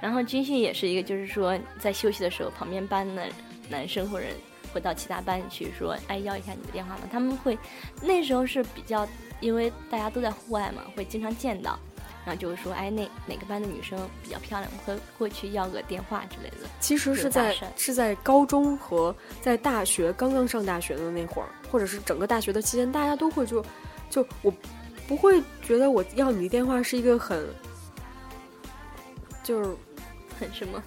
Speaker 1: 然后军训也是一个，就是说在休息的时候，旁边班的男生或者会到其他班去说，哎，要一下你的电话吗？他们会那时候是比较，因为大家都在户外嘛，会经常见到，然后就会说，哎，那哪个班的女生比较漂亮，我会过去要个电话之类的。
Speaker 2: 其实是在是在高中和在大学刚刚上大学的那会儿，或者是整个大学的期间，大家都会就就我不会觉得我要你的电话是一个很就是
Speaker 1: 很什么，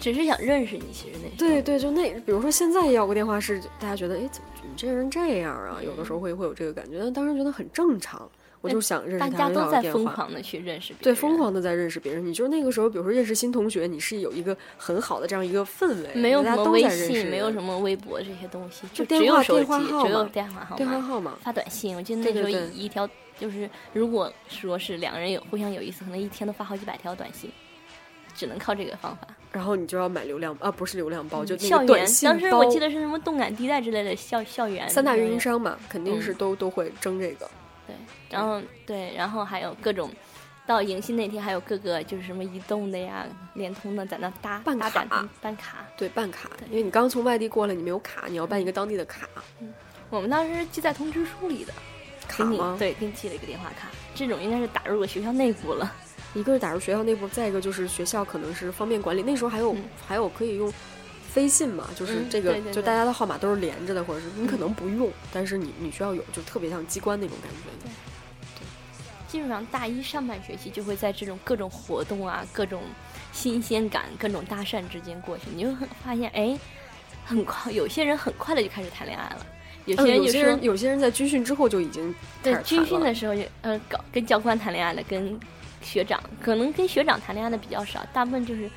Speaker 1: 只是想认识你。其实那
Speaker 2: 对对，就那比如说现在要个电话是大家觉得哎怎么你这人这样啊？有的时候会会有这个感觉，但当时觉得很正常，我就想认识
Speaker 1: 大，家都在。疯狂的去认识别人，
Speaker 2: 对，疯狂的在认识别人。你就是那个时候，比如说认识新同学，你是有一个很好的这样一个氛围，
Speaker 1: 没有什么微信，没有什么微博这些东西，
Speaker 2: 就
Speaker 1: 只有
Speaker 2: 电话号
Speaker 1: 只有电话号
Speaker 2: 电话
Speaker 1: 码。
Speaker 2: 号码。
Speaker 1: 发短信，我记得那时候一一条就是，如果说是两个人有互相有意思，可能一天都发好几百条短信，只能靠这个方法。
Speaker 2: 然后你就要买流量啊，不是流量包，就那
Speaker 1: 校园
Speaker 2: 个短，信
Speaker 1: 当时。我记得是什么动感地带之类的校校园
Speaker 2: 三大运营商嘛，肯定是
Speaker 1: 嗯
Speaker 2: 都、都会争这个。
Speaker 1: 对，然后对，然后还有各种。到迎新那天，还有各个就是什么移动的呀、联通的，在那搭
Speaker 2: 办卡
Speaker 1: 搭办卡。
Speaker 2: 对，办卡，因为你刚从外地过来，你没有卡，你要办一个当地的卡。
Speaker 1: 我们当时记在通知书里的，
Speaker 2: 卡吗？，
Speaker 1: 对，给你寄了一个电话卡，这种应该是打入了学校内部了。
Speaker 2: 一个是打入学校内部，再一个就是学校可能是方便管理。那时候还有、
Speaker 1: 嗯
Speaker 2: 还有可以用飞信嘛，就是
Speaker 1: 嗯
Speaker 2: 这个、就大家的号码都是连着的，或者是你可
Speaker 1: 嗯
Speaker 2: 能不用，但是你你需要有，就特别像机关那种感觉。
Speaker 1: 对基本上大一上半学期就会在这种各种活动啊、各种新鲜感、各种搭讪之间过去，你就很发现，哎，很快，有些人很快的就开始谈恋爱了，有些
Speaker 2: 嗯，
Speaker 1: 人
Speaker 2: 有些人有些人在军训之后就已经
Speaker 1: 对军训的时候就呃搞跟教官谈恋爱了，跟学长可能跟学长谈恋爱的比较少，大部分就是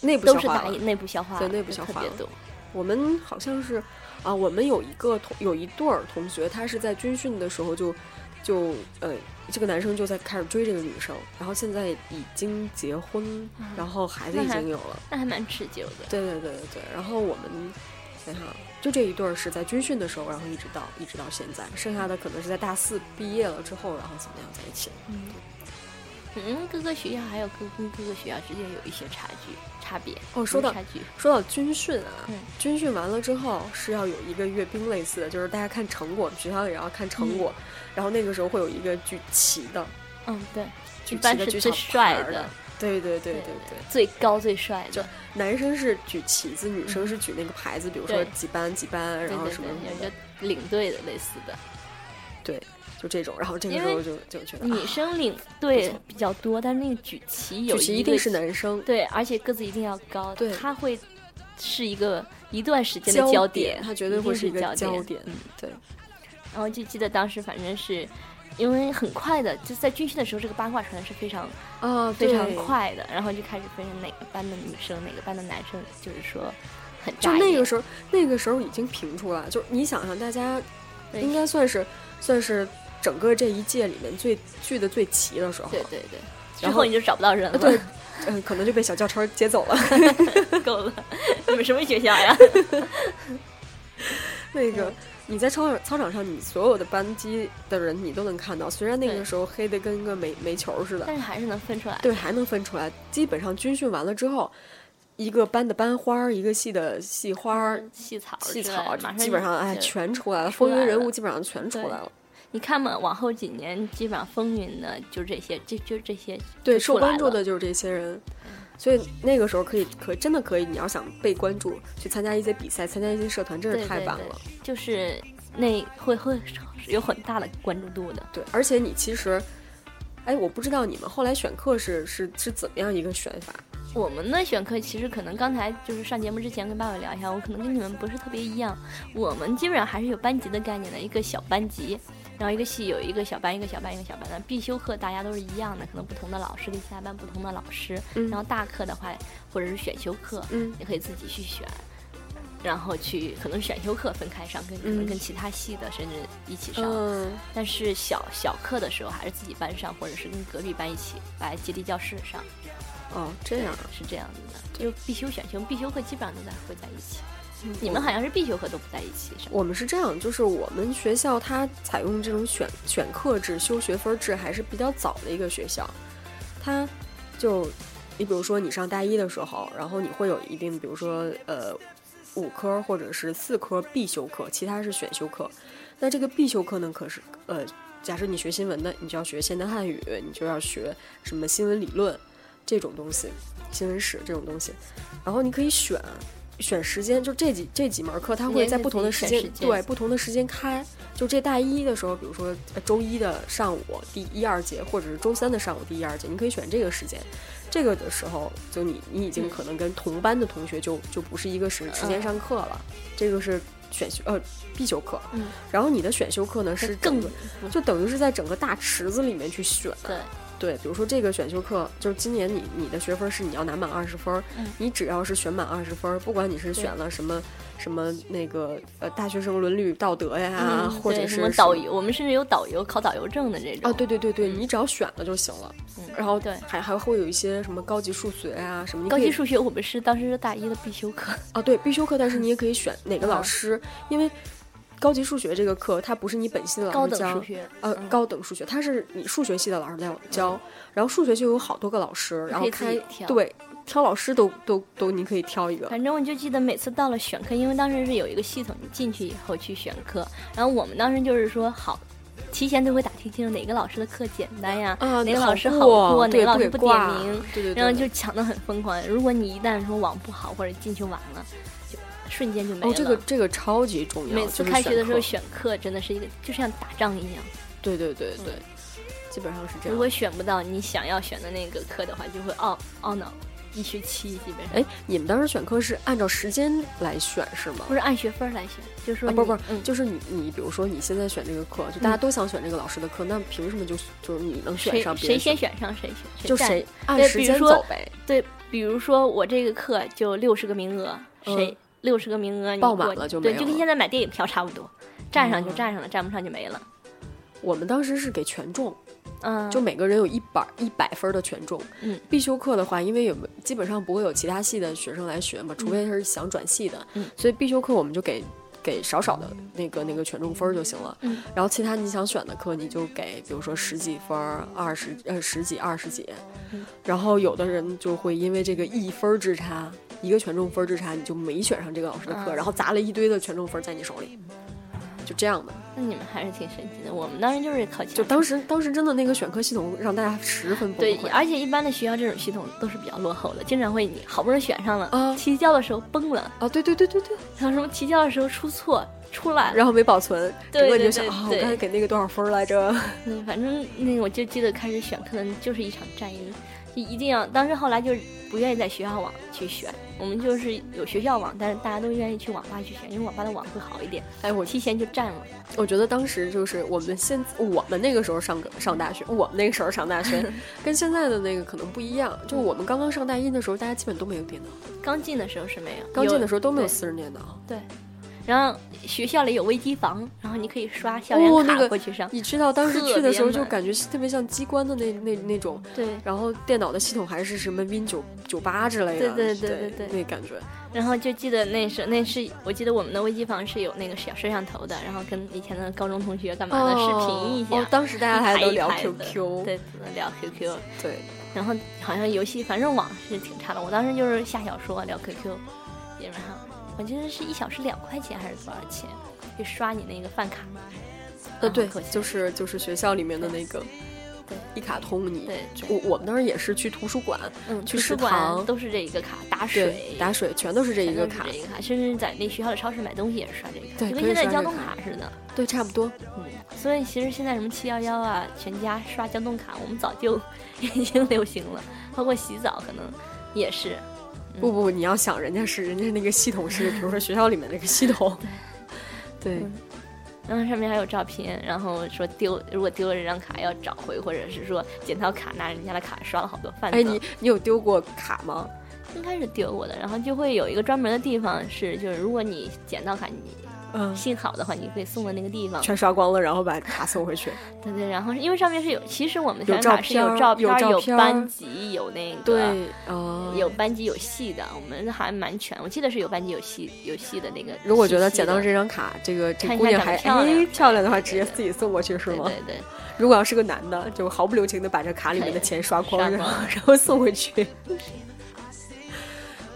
Speaker 2: 内部
Speaker 1: 都是
Speaker 2: 消化了
Speaker 1: 大一内部消化
Speaker 2: 对内部消化了
Speaker 1: 特别多。
Speaker 2: 我们好像是啊，我们有一个同有一对儿同学，他是在军训的时候就就呃，这个男生就在开始追这个女生，然后现在已经结婚，然后孩子已经有了。
Speaker 1: 那还蛮持久的。
Speaker 2: 对对对对对。然后我们想想，就这一对儿是在军训的时候，然后一直到一直到现在，剩下的可能是在大四毕业了之后，然后怎么样在一起。
Speaker 1: 嗯，嗯，各个学校还有各跟各个学校之间有一些差距差别。
Speaker 2: 哦说到
Speaker 1: 差距，
Speaker 2: 说到军训啊，
Speaker 1: 嗯
Speaker 2: 军训完了之后是要有一个阅兵类似的，就是大家看成果，学校也要看成果，然后那个时候会有一个举旗的，
Speaker 1: 嗯，对，
Speaker 2: 举旗
Speaker 1: 一般是最
Speaker 2: 的举小牌儿
Speaker 1: 帅的，
Speaker 2: 对对对
Speaker 1: 对
Speaker 2: 对对。
Speaker 1: 最高最帅的就，
Speaker 2: 男生是举旗子，女生是举那个牌子，比如说几班几班，然后什么什么的，
Speaker 1: 领队的类似的。
Speaker 2: 对，就这种。然后这个时候就就觉得
Speaker 1: 女
Speaker 2: 啊
Speaker 1: 生领队比较多，但是那个举旗有
Speaker 2: 举旗
Speaker 1: 一
Speaker 2: 定是男生，
Speaker 1: 对，而且个子一定要高，
Speaker 2: 对
Speaker 1: 他会是一个一段时间的焦点，
Speaker 2: 他绝对会是一个
Speaker 1: 焦
Speaker 2: 焦点
Speaker 1: 嗯，
Speaker 2: 对，
Speaker 1: 然后就记得当时反正是。因为很快的，就在军训的时候，这个八卦传的是非常
Speaker 2: 啊，
Speaker 1: 非常。快的，然后就开始分成哪个班的女生，哪个班的男生，就是说很
Speaker 2: 就
Speaker 1: 扎眼
Speaker 2: 那个时候，那个时候已经评出来，就是你想想，大家应该算是算是整个这一届里面最聚的最齐的时候。
Speaker 1: 对对对，
Speaker 2: 然后
Speaker 1: 后你就找不到人了。
Speaker 2: 对，嗯，可能就被小轿车接走了。
Speaker 1: 够了，你们什么学校呀？
Speaker 2: 那个你在操场操场上，你所有的班级的人你都能看到，虽然那个时候黑的跟个煤煤球似的，
Speaker 1: 但是还是能分出来。
Speaker 2: 对，还能分出来。基本上军训完了之后，一个班的班花儿，一个系的系花儿、
Speaker 1: 系草
Speaker 2: 系，草，基本上哎全出来了风云人物基本上全出来了。
Speaker 1: 你看嘛，往后几年基本上风云的就这些，就就这些
Speaker 2: 对，受关注的就是这些人，所以那个时候可以可真的可以，你要想被关注，去参加一些比赛，参加一些社团，真是
Speaker 1: 对对对
Speaker 2: 太棒了。
Speaker 1: 就是那会会有很大的关注度的。
Speaker 2: 对，而且你其实，哎，我不知道你们后来选课是是是怎么样一个选法？
Speaker 1: 我们的选课其实可能刚才就是上节目之前跟爸爸聊一下，我可能跟你们不是特别一样。我们基本上还是有班级的概念的，一个小班级，然后一个系有一个小班，一个小班，一个小班的。必修课大家都是一样的，可能不同的老师跟其他班不同的老师。
Speaker 2: 嗯
Speaker 1: 然后大课的话，或者是选修课，
Speaker 2: 嗯
Speaker 1: 你可以自己去选。然后去可能选修课分开上，跟可能
Speaker 2: 嗯
Speaker 1: 跟其他系的甚至一起上，
Speaker 2: 嗯，
Speaker 1: 但是小小课的时候还是自己班上，或者是跟隔壁班一起来接力教室上。
Speaker 2: 哦，这样。
Speaker 1: 是这样子的，就必修、选修、必修课基本上都在会在一起。你们好像是必修课都不在一起，
Speaker 2: 我们是这样，就是我们学校它采用这种选选课制、修学分制还是比较早的一个学校。它就你比如说你上大一的时候，然后你会有一定，比如说呃五科或者是四科必修课，其他是选修课。那这个必修课呢，可是呃，假设你学新闻的，你就要学现代汉语，你就要学什么新闻理论这种东西，新闻史这种东西。然后你可以选选时间，就这几这几门课，它会在不同的时间
Speaker 1: 时间
Speaker 2: 对不同的时间开。就这大一的时候，比如说呃周一的上午第一二节，或者是周三的上午第一二节，你可以选这个时间。这个的时候，就你你已经
Speaker 1: 嗯
Speaker 2: 可能跟同班的同学就就不是一个时时间
Speaker 1: 嗯
Speaker 2: 上课了，这个是选修呃必修课。
Speaker 1: 嗯，
Speaker 2: 然后你的选修课呢是
Speaker 1: 更
Speaker 2: 整个就等于是在整个大池子里面去选。
Speaker 1: 对，
Speaker 2: 对，比如说这个选修课，就是今年你你的学分是你要拿满二十分，
Speaker 1: 嗯
Speaker 2: 你只要是选满二十分，不管你是选了什么什么那个呃大学生伦理道德呀，
Speaker 1: 嗯
Speaker 2: 或者是
Speaker 1: 对什么导游，我们甚至有导游考导游证的这种。
Speaker 2: 啊，对对对对，
Speaker 1: 嗯
Speaker 2: 你只要选了就行了。
Speaker 1: 嗯
Speaker 2: 然后
Speaker 1: 对
Speaker 2: 还还会有一些什么高级数学啊什么，你
Speaker 1: 高级数学我们是当时是大一的必修课，
Speaker 2: 啊对必修课，但是你也可以选哪个老
Speaker 1: 嗯
Speaker 2: 师，因为高级数学这个课它不是你本系的老师教
Speaker 1: 等数学，
Speaker 2: 呃，
Speaker 1: 嗯。
Speaker 2: 高等数学，它是你数学系的老师在教，然后数学就有好多个老师，然后
Speaker 1: 可以
Speaker 2: 对挑老师都都都你可以挑一个，
Speaker 1: 反正我就记得每次到了选课，因为当时是有一个系统，你进去以后去选课，然后我们当时就是说好，提前都会打听清楚哪个老师的课简单呀，
Speaker 2: 啊，
Speaker 1: 哪个老师好
Speaker 2: 过，
Speaker 1: 哪个老师不点名，
Speaker 2: 对对对，
Speaker 1: 然后就抢得很疯狂。如果你一旦说网不好或者进去晚了，就瞬间就没了。
Speaker 2: 哦，这个这个超级重要，
Speaker 1: 每次开学的时候
Speaker 2: 选课，
Speaker 1: 真的是一个就像打仗一样，
Speaker 2: 对对对对，基本上是这样
Speaker 1: 如。果选不到你想要选的那个课的话，就会懊懊恼一学期，基本上。
Speaker 2: 哎，你们当时选课是按照时间来选是吗
Speaker 1: 不？是按学分来选，就是说
Speaker 2: 啊，
Speaker 1: 你、
Speaker 2: 不不是，
Speaker 1: 嗯，
Speaker 2: 就是你你比如说你现在选这个课，就大家都想选这个老师的课，那凭什么就就是你能选上别人
Speaker 1: 谁先
Speaker 2: 选
Speaker 1: 选上谁选，谁
Speaker 2: 就谁按时间走呗？
Speaker 1: 对，比如说我这个课就六十个名额，
Speaker 2: 嗯
Speaker 1: 谁六十个名额你
Speaker 2: 报满，了就没
Speaker 1: 就跟现在买电影票差不多，占上就
Speaker 2: 哦
Speaker 1: 占上了，占不上就没了。
Speaker 2: 我们当时是给权重，
Speaker 1: 嗯，
Speaker 2: 就每个人有一百一百分的权重。
Speaker 1: 嗯，
Speaker 2: 必修课的话，因为有基本上不会有其他系的学生来学嘛，除非是想转系的。
Speaker 1: 嗯
Speaker 2: 所以必修课我们就给给少少的那个那个权重分就行了。
Speaker 1: 嗯，
Speaker 2: 然后其他你想选的课，你就给，比如说十几分、二十呃十几、二十几。
Speaker 1: 嗯
Speaker 2: 然后有的人就会因为这个一分之差，一个权重分儿之差，你就没选上这个老师的课，
Speaker 1: 嗯
Speaker 2: 然后砸了一堆的权重分儿在你手里，就这样的。
Speaker 1: 那你们还是挺神奇的。我们当时就是考前
Speaker 2: 就当时当时真的那个选课系统让大家十分崩
Speaker 1: 对，
Speaker 2: 溃。
Speaker 1: 而且一般的学校这种系统都是比较落后的，经常会你好不容易选上了，
Speaker 2: 啊
Speaker 1: 提交的时候崩了，
Speaker 2: 啊，对对对对对，
Speaker 1: 然后什么提交的时候出错出来，
Speaker 2: 然后没保存，
Speaker 1: 对对
Speaker 2: 整个你就想啊，我
Speaker 1: 对对
Speaker 2: 刚才给那个多少分儿来着？
Speaker 1: 嗯，反正那个我就记得开始选课的就是一场战役，就一定要。当时后来就是不愿意在学校网去选，我们就是有学校网，但是大家都愿意去网吧去选，因为网吧的网会好一点，
Speaker 2: 哎，我
Speaker 1: 提前就占了。
Speaker 2: 我觉得当时就是我们现我们那个时候上个上大学，我们那个时候上大学，跟现在的那个可能不一样。就我们刚刚上大一的时候，大家基本都没有电脑，
Speaker 1: 刚进的时候是没有，
Speaker 2: 刚进的时候都没有
Speaker 1: 对
Speaker 2: 私人电脑。
Speaker 1: 对，然后学校里有微机房，然后你可以刷校园卡
Speaker 2: 哦那个
Speaker 1: 过去上。
Speaker 2: 你知道当时去的时候就感觉特别像机关的那那那种，
Speaker 1: 对，
Speaker 2: 然后电脑的系统还是什么 Win 九九八之类的，
Speaker 1: 对对
Speaker 2: 对
Speaker 1: 对对对
Speaker 2: 那感觉。
Speaker 1: 然后就记得那是那是我记得我们的微机房是有那个小摄像头的，然后跟以前的高中同学干嘛的、视频一下。
Speaker 2: 哦，当时大家还都聊 QQ，
Speaker 1: 对，聊 QQ。
Speaker 2: 对
Speaker 1: 然后好像游戏，反正网是挺差的。我当时就是下小说聊 QQ，基本上我记得是一小时两块钱还是多少钱，就刷你那个饭卡。
Speaker 2: 呃对就是就是学校里面的那个
Speaker 1: 对
Speaker 2: 一卡通你，
Speaker 1: 对对
Speaker 2: 我我们当时也是去图书馆，
Speaker 1: 嗯，
Speaker 2: 去食
Speaker 1: 图书馆
Speaker 2: 堂
Speaker 1: 都是这一个卡，打
Speaker 2: 对
Speaker 1: 水，
Speaker 2: 打水全都是这一个卡
Speaker 1: 这，一个卡，甚至在那学校的超市买东西也是刷这个卡，
Speaker 2: 对
Speaker 1: 就跟现在交通卡似的。
Speaker 2: 对，差不多。
Speaker 1: 嗯，所以其实现在什么七幺幺啊、全家刷交通卡，我们早就 已经流行了，包括洗澡可能也是。
Speaker 2: 不不，你要想人家是人家那个系统是，比如说学校里面那个系统，对
Speaker 1: 嗯然后上面还有照片，然后说丢，如果丢了这张卡要找回，或者是说捡到卡拿人家的卡刷了好多饭。
Speaker 2: 哎，你你有丢过卡吗？
Speaker 1: 应该是丢过的，然后就会有一个专门的地方是，就是如果你捡到卡，你
Speaker 2: 嗯，
Speaker 1: 幸好的话，你可以送到那个地方。
Speaker 2: 全刷光了，然后把卡送回去。
Speaker 1: 对对，然后因为上面是有，其实我们
Speaker 2: 有
Speaker 1: 学生卡是有
Speaker 2: 照
Speaker 1: 照片、有班级、有那个
Speaker 2: 对，啊，
Speaker 1: 有班级有系的，我们还蛮全。我记得是有班级有系有系的那个。
Speaker 2: 如果觉得捡到这张卡，这个这姑娘还
Speaker 1: 漂亮
Speaker 2: 哎漂亮的话，直接自己送过去是吗？
Speaker 1: 对对对，
Speaker 2: 如果要是个男的，就毫不留情的把这卡里面的钱刷光，
Speaker 1: 刷光
Speaker 2: 然后然后送回去。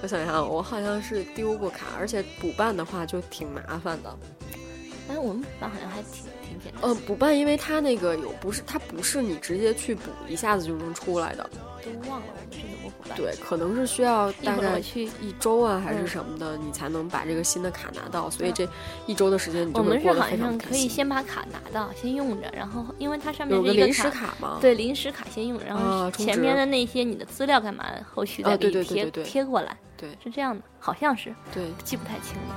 Speaker 2: 我想想，我好像是丢过卡，而且补办的话就挺麻烦的。
Speaker 1: 哎，我们补办好像还挺挺简单。
Speaker 2: 呃，补办因为它那个有不是它不是你直接去补一下子就能出来的，
Speaker 1: 都忘了我们是怎么补办。
Speaker 2: 对，可能是需要大概
Speaker 1: 去。
Speaker 2: 一周啊还是
Speaker 1: 嗯
Speaker 2: 什么的，你才能把这个新的卡拿到，所以这一周的时间你就
Speaker 1: 我们是好
Speaker 2: 会过得非常
Speaker 1: 像可以。先把卡拿到，先用着，然后因为它上面
Speaker 2: 有个临时卡嘛？
Speaker 1: 对，临时卡先用，然后前面的那些你的资料干嘛，后续再给你贴、
Speaker 2: 对对对对
Speaker 1: 贴过来，
Speaker 2: 对
Speaker 1: 是这样的，好像是
Speaker 2: 对，
Speaker 1: 记不太清了。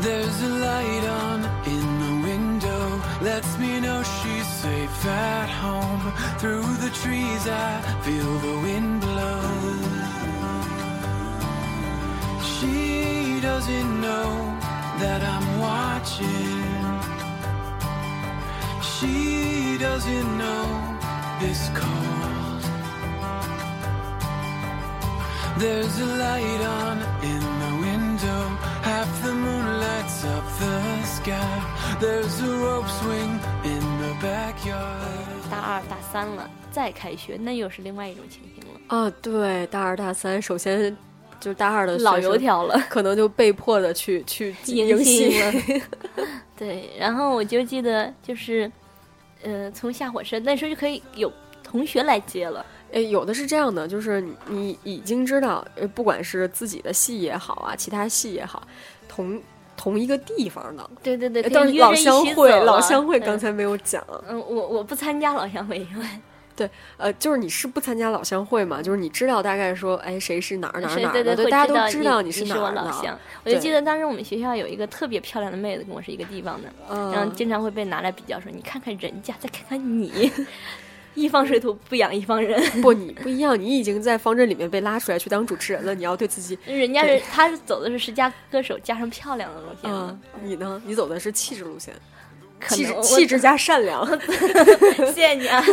Speaker 4: There's a light on in the window, lets me know she's safe at home. Through the trees, I feel the wind blow. She doesn't know that I'm watching. She doesn't know this cold. There's a light on in the window. Half the moon lights up the sky. There's a rope swing in the backyard.
Speaker 1: 大二大三了，再开学，那又是另外一种情形了，
Speaker 2: 啊，对，大二大三，首先就是大二的
Speaker 1: 老油条了。
Speaker 2: 可能就被迫的去去
Speaker 1: 迎新了对，然后我就记得就是，呃，从下火车那时候就可以有同学来接了。
Speaker 2: 哎，有的是这样的，就是你你已经知道，呃，不管是自己的戏也好啊，其他戏也好，同同一个地方的，
Speaker 1: 对对对，
Speaker 2: 但是老乡会，老乡会刚才没有讲，
Speaker 1: 嗯，我我不参加老乡会，因为
Speaker 2: 呃，就是你是不参加老乡会嘛？就是你知道大概说，哎，谁是哪儿哪儿哪儿的，
Speaker 1: 谁对对，
Speaker 2: 大家都知道
Speaker 1: 你
Speaker 2: 是哪儿的
Speaker 1: 我老，乡。我就记得当时我们学校有一个特别漂亮的妹子，跟我是一个地方的，然后
Speaker 2: 嗯，
Speaker 1: 经常会被拿来比较，说你看看人家，再看看你，一方水土不养一方人。
Speaker 2: 不，你不一样，你已经在方阵里面被拉出来去当主持人了，你要对自己，
Speaker 1: 人家是他是走的是十佳歌手加上漂亮的路线嘛
Speaker 2: 嗯，，你呢？你走的是气质路线，气质气质加善良，
Speaker 1: 谢谢你啊，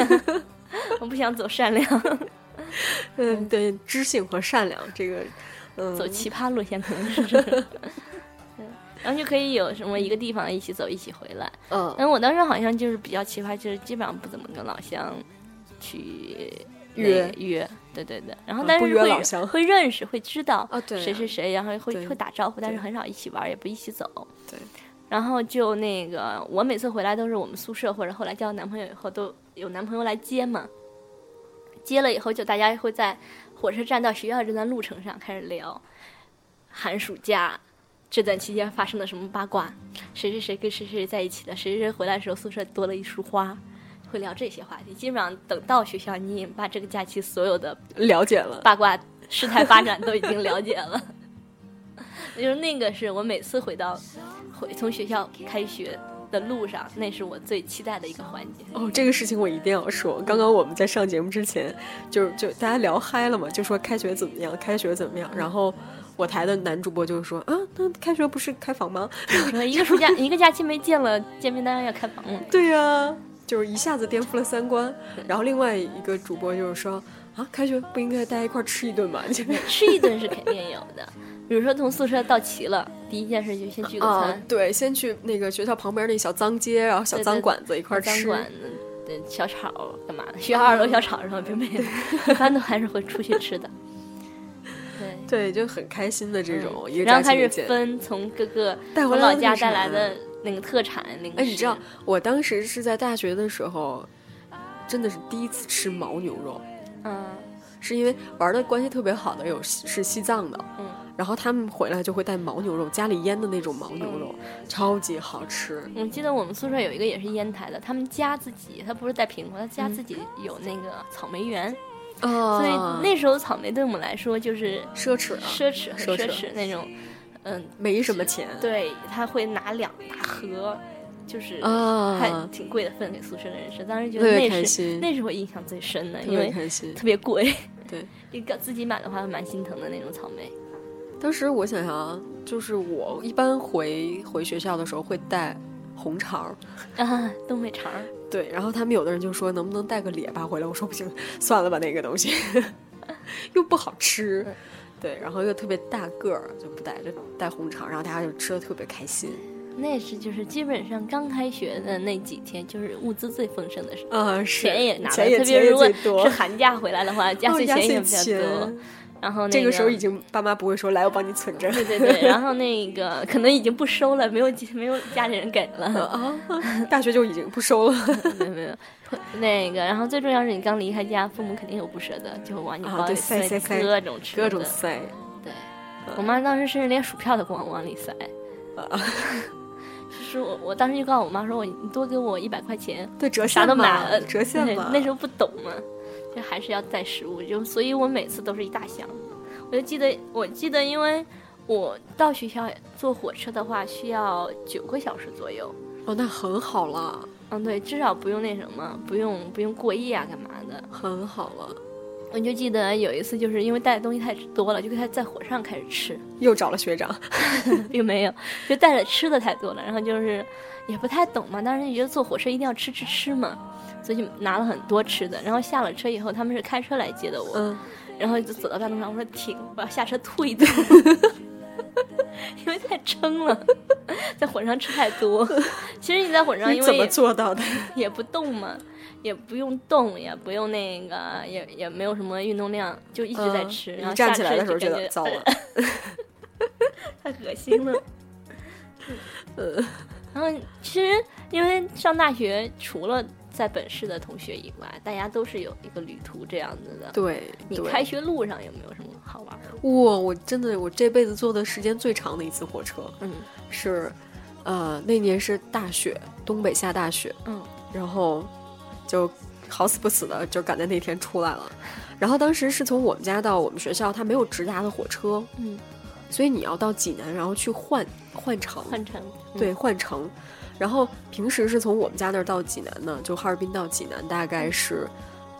Speaker 1: 我不想走善良，
Speaker 2: 嗯，对，知性和善良这个，嗯，
Speaker 1: 走奇葩路线可能是。对 然后就可以有什么一个地方一起走，一起回来。
Speaker 2: 嗯，
Speaker 1: 然后我当时好像就是比较奇葩，就是基本上不怎么跟老乡去
Speaker 2: 约
Speaker 1: 约，对对对。然后但是会
Speaker 2: 约老乡
Speaker 1: 会认识，会知道
Speaker 2: 啊对啊
Speaker 1: 谁是谁，然后会会打招呼，但是很少一起玩，也不一起走。
Speaker 2: 对。
Speaker 1: 然后就那个，我每次回来都是我们宿舍或者后来交男朋友以后都有男朋友来接嘛。接了以后，就大家会在火车站到学校这段路程上开始聊寒暑假这段期间发生的什么八卦，谁谁谁谁跟谁谁谁在一起的，谁谁谁回来的时候宿舍多了一束花，会聊这些话题。基本上等到学校，你已经把这个假期所有的
Speaker 2: 了解了。
Speaker 1: 八卦事态发展都已经了解了。就是那个是我每次回到回从学校开学的路上，那是我最期待的一个环节。
Speaker 2: 哦，这个事情我一定要说。刚刚我们在上节目之前，就就大家聊嗨了嘛，就说开学怎么样，开学怎么样。然后我台的男主播就说啊，那开学不是开房吗？
Speaker 1: 说一个暑假一个假期没见了，见面当然要开房了。
Speaker 2: 对呀、就是一下子颠覆了三观。然后另外一个主播就是说啊，开学不应该大家一块儿吃一顿吗？
Speaker 1: 吃一顿是肯定有的，比如说从宿舍到齐了，第一件事就先聚个
Speaker 2: 啊
Speaker 1: 餐，，
Speaker 2: 对，先去那个学校旁边那小脏街，然后小脏馆子一块儿吃。
Speaker 1: 脏馆子对小炒干嘛的？学校二楼小炒上并没有，一般都还是会出去吃的。对。
Speaker 2: 对，就很开心的这种，
Speaker 1: 然后开始。分从各个
Speaker 2: 带回
Speaker 1: 从老家带来的那个特产零食。
Speaker 2: 哎，你知道我当时是在大学的时候，真的是第一次吃牦牛肉，
Speaker 1: 嗯
Speaker 2: 是因为玩的关系特别好的有是西藏的，
Speaker 1: 嗯，
Speaker 2: 然后他们回来就会带牦牛肉，家里腌的那种牦牛肉，超级好吃。
Speaker 1: 我记得我们宿舍有一个也是烟台的，他们家自己，他不是带苹果，他家自己有那个草莓园，
Speaker 2: 哦
Speaker 1: 所以那时候草莓对我们来说就是
Speaker 2: 奢侈啊，
Speaker 1: 奢侈很奢
Speaker 2: 奢侈
Speaker 1: 侈那种，嗯，
Speaker 2: 没什么钱
Speaker 1: 对，他会拿两大盒，就是
Speaker 2: 啊，
Speaker 1: 还挺贵的分给宿舍的人吃，当时觉
Speaker 2: 特别
Speaker 1: 得那是
Speaker 2: 开心，
Speaker 1: 那是我印象最深的，因为。特别贵，
Speaker 2: 对，
Speaker 1: 一个自己买的话蛮心疼的那种草莓。
Speaker 2: 当时我想想啊，就是我一般回回学校的时候会带红肠儿，
Speaker 1: 啊，东北肠儿，
Speaker 2: 对，然后他们有的人就说能不能带个列巴回来，我说不行，算了吧，那个东西 又不好吃。对，然后又特别大个儿，就不带，就带红肠，然后大家就吃的特别开心。
Speaker 1: 那是就是基本上刚开学的那几天，就是物资最丰盛的时候，
Speaker 2: 啊、是
Speaker 1: 钱也拿
Speaker 2: 钱
Speaker 1: 的，特别如果
Speaker 2: 最多
Speaker 1: 是寒假回来的话，压
Speaker 2: 哦
Speaker 1: 岁钱也比较多。然后、那
Speaker 2: 这个时候已经爸妈不会说来我帮你存着
Speaker 1: 对对对，然后那个可能已经不收了，没有没有家里人给了，
Speaker 2: 啊，大学就已经不收了
Speaker 1: 没有没有。那个，然后最重要是你刚离开家，父母肯定有不舍得，就往你包里
Speaker 2: 塞
Speaker 1: 各种吃，
Speaker 2: 各种塞
Speaker 1: 对，我妈当时甚至连薯票都不往往里塞。
Speaker 2: 啊，
Speaker 1: 就 是我，我当时就告诉我妈说，我你多给我一百块钱，
Speaker 2: 对折
Speaker 1: 啥都买了，
Speaker 2: 折现嘛。
Speaker 1: 那时候不懂嘛，就还是要带食物，就所以我每次都是一大箱。我就记得，我记得，因为我到学校坐火车的话需要九个小时左右，
Speaker 2: 哦，那很好了，
Speaker 1: 嗯，对，至少不用那什么，不用不用过夜啊，干嘛的。
Speaker 2: 很好了，
Speaker 1: 我就记得有一次，就是因为带的东西太多了，就给他在火车上开始吃，
Speaker 2: 又找了学长。
Speaker 1: 又没有，就带着吃的太多了，然后就是也不太懂嘛，当时就觉得坐火车一定要吃吃吃嘛，所以就拿了很多吃的，然后下了车以后，他们是开车来接的我，
Speaker 2: 嗯，
Speaker 1: 然后就走到半路上，我说停，我要下车吐一吐，因为太撑了，在火车上吃太多。其实你在火车上，
Speaker 2: 你怎么
Speaker 1: 因为也
Speaker 2: 做到的？
Speaker 1: 也不动嘛，也不用动，也不用那个，也也没有什么运动量，就一直在
Speaker 2: 嗯
Speaker 1: 吃。
Speaker 2: 你
Speaker 1: 然后下
Speaker 2: 站起来的时候
Speaker 1: 就觉
Speaker 2: 觉得糟了，
Speaker 1: 太恶心了。
Speaker 2: 呃，
Speaker 1: 然后其实因为上大学，除了在本市的同学以外，大家都是有一个旅途这样子的。
Speaker 2: 对，
Speaker 1: 你开学路上有没有什么好玩的？
Speaker 2: 哇，我真的我这辈子坐的时间最长的一次火车
Speaker 1: 嗯
Speaker 2: 是，呃，那年是大雪，东北下大雪，
Speaker 1: 嗯，
Speaker 2: 然后就好死不死的就赶在那天出来了。然后当时是从我们家到我们学校，它没有直达的火车，
Speaker 1: 嗯，
Speaker 2: 所以你要到济南，然后去换换乘，
Speaker 1: 换乘
Speaker 2: 对，换乘。然后平时是从我们家那儿到济南呢，就哈尔滨到济南大概是，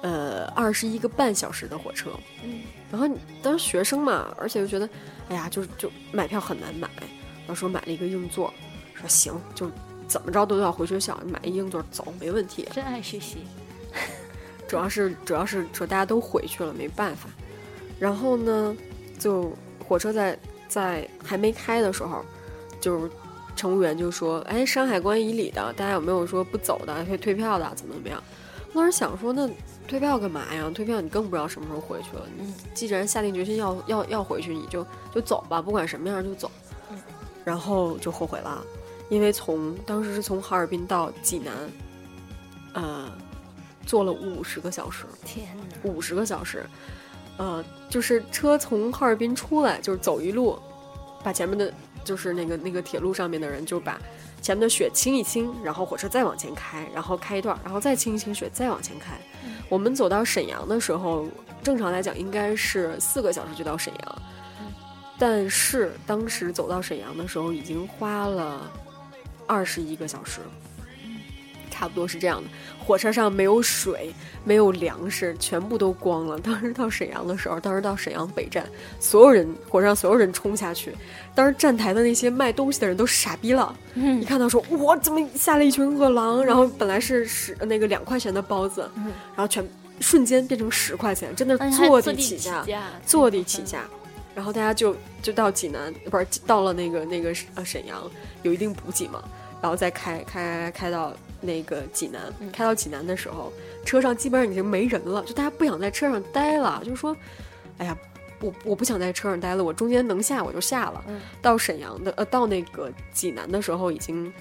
Speaker 2: 呃，二十一个半小时的火车。
Speaker 1: 嗯
Speaker 2: 然后当时学生嘛，而且就觉得，哎呀，就就买票很难买。然后说买了一个硬座，说行，就怎么着都要回学校，买一硬座走没问题。
Speaker 1: 真爱学习。
Speaker 2: 主要是主要是说大家都回去了，没办法。然后呢，就火车在在还没开的时候，就是乘务员就说：“哎，山海关以里的，大家有没有说不走的，可以退票的，怎么怎么样？”我当时想说，那退票干嘛呀？退票你更不知道什么时候回去了。你既然下定决心要要要回去，你就就走吧，不管什么样就走。
Speaker 1: 嗯
Speaker 2: 然后就后悔了，因为从当时是从哈尔滨到济南，呃，坐了五十个小时。
Speaker 1: 天哪！
Speaker 2: 五十个小时，呃，就是车从哈尔滨出来，就是走一路，把前面的，就是那个那个铁路上面的人就把前面的雪清一清，然后火车再往前开，然后开一段，然后再清一清雪，再往前开。我们走到沈阳的时候，正常来讲应该是四个小时就到沈阳，但是当时走到沈阳的时候已经花了二十一个小时，差不多是这样的。火车上没有水，没有粮食，全部都光了。当时到沈阳的时候，当时到沈阳北站，所有人火车上所有人冲下去，当时站台的那些卖东西的人都傻逼了，
Speaker 1: 嗯
Speaker 2: 一看到说哇，怎么下了一群饿狼？然后本来是十那个两块钱的包子，然后全瞬间变成十块钱，真的坐
Speaker 1: 地
Speaker 2: 地起价，
Speaker 1: 价，
Speaker 2: 坐地起价。然后大家就就到济南，不是到了那个那个呃沈阳，有一定补给嘛，然后再开开开到那个济南，开到济南的时候，车上基本上已经没人了，就大家不想在车上待了，就是说，哎呀，我我不想在车上待了，我中间能下我就下了。
Speaker 1: 嗯
Speaker 2: 到沈阳的呃到那个济南的时候已经，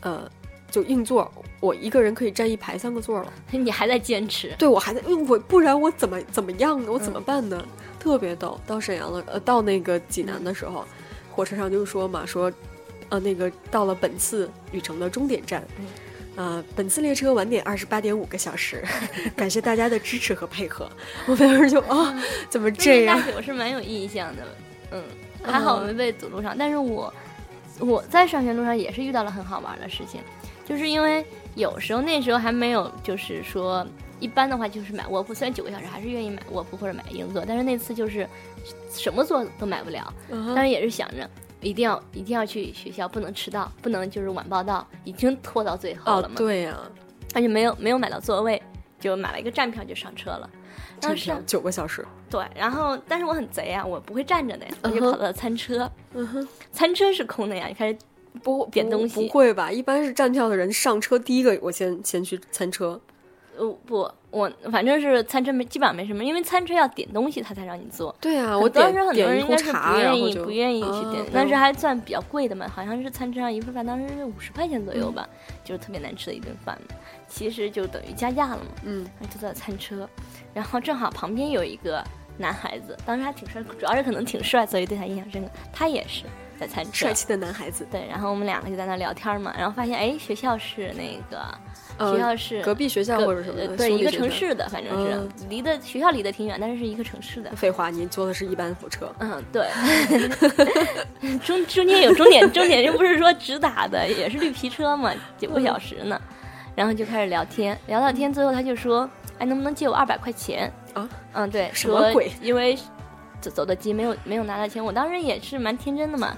Speaker 2: 呃就硬座，我一个人可以占一排三个座了。
Speaker 1: 你还在坚持，
Speaker 2: 对我还在，因为我不然我怎么怎么样呢？我怎么办呢？特别逗。到沈阳了，呃，到那个济南的时候，火车上就说嘛，说，呃，那个到了本次旅程的终点站，呃，本次列车晚点二十八点五个小时，感谢大家的支持和配合。我当时就啊，怎么这样
Speaker 1: 大？我是蛮有印象的，嗯，还好我没被堵路上，但是我我在上学路上也是遇到了很好玩的事情，就是因为有时候那时候还没有，就是说一般的话就是买卧铺，虽然九个小时还是愿意买卧铺或者买硬座，但是那次就是什么座都买不了，
Speaker 2: 嗯
Speaker 1: 但是也是想着。一定要一定要去学校，不能迟到，不能就是晚报到，已经拖到最后
Speaker 2: 哦
Speaker 1: 了，嘛。
Speaker 2: 对呀、
Speaker 1: 而且没有没有买到座位，就买了一个站票就上车了。当时
Speaker 2: 九个小时。
Speaker 1: 对，然后但是我很贼啊，我不会站着的呀，我就跑到了餐车，
Speaker 2: 嗯哼，
Speaker 1: 餐车是空的呀，你开始
Speaker 2: 不不
Speaker 1: 点东西
Speaker 2: 不会吧？一般是站票的人上车第一个，我先先去餐车。
Speaker 1: 呃不，我反正是餐车没基本上没什么，因为餐车要点东西他才让你坐。
Speaker 2: 对啊，我
Speaker 1: 当时很多人应该是，不愿意不愿意去
Speaker 2: 啊
Speaker 1: 点，但是还算比较贵的嘛，好像是餐车上一份饭当时是五十块钱左右吧，就是特别难吃的一顿饭，其实就等于加价了嘛。
Speaker 2: 嗯，
Speaker 1: 就在餐车，然后正好旁边有一个男孩子，当时还挺帅，主要是可能挺帅，所以对他印象深刻。他也是在餐车
Speaker 2: 帅，气的男孩子，
Speaker 1: 对，然后我们两个就在那聊天嘛，然后发现哎，学校是那个
Speaker 2: 呃
Speaker 1: 学校是
Speaker 2: 隔壁学校或者什么
Speaker 1: 对，一个。城市的，反正是
Speaker 2: 嗯
Speaker 1: 离的学校离得挺远，但是是一个城市的。
Speaker 2: 废话，你坐的是一班火车。
Speaker 1: 嗯，对，中中间有终点，终点又不是说直达的，也是绿皮车嘛，九个小时呢。然后就开始聊天，聊到天，最后他就说：“哎，能不能借我二百块钱？”
Speaker 2: 啊，
Speaker 1: 嗯，对，说
Speaker 2: 什么鬼
Speaker 1: 因为走走的急，没有没有拿到钱。我当时也是蛮天真的嘛，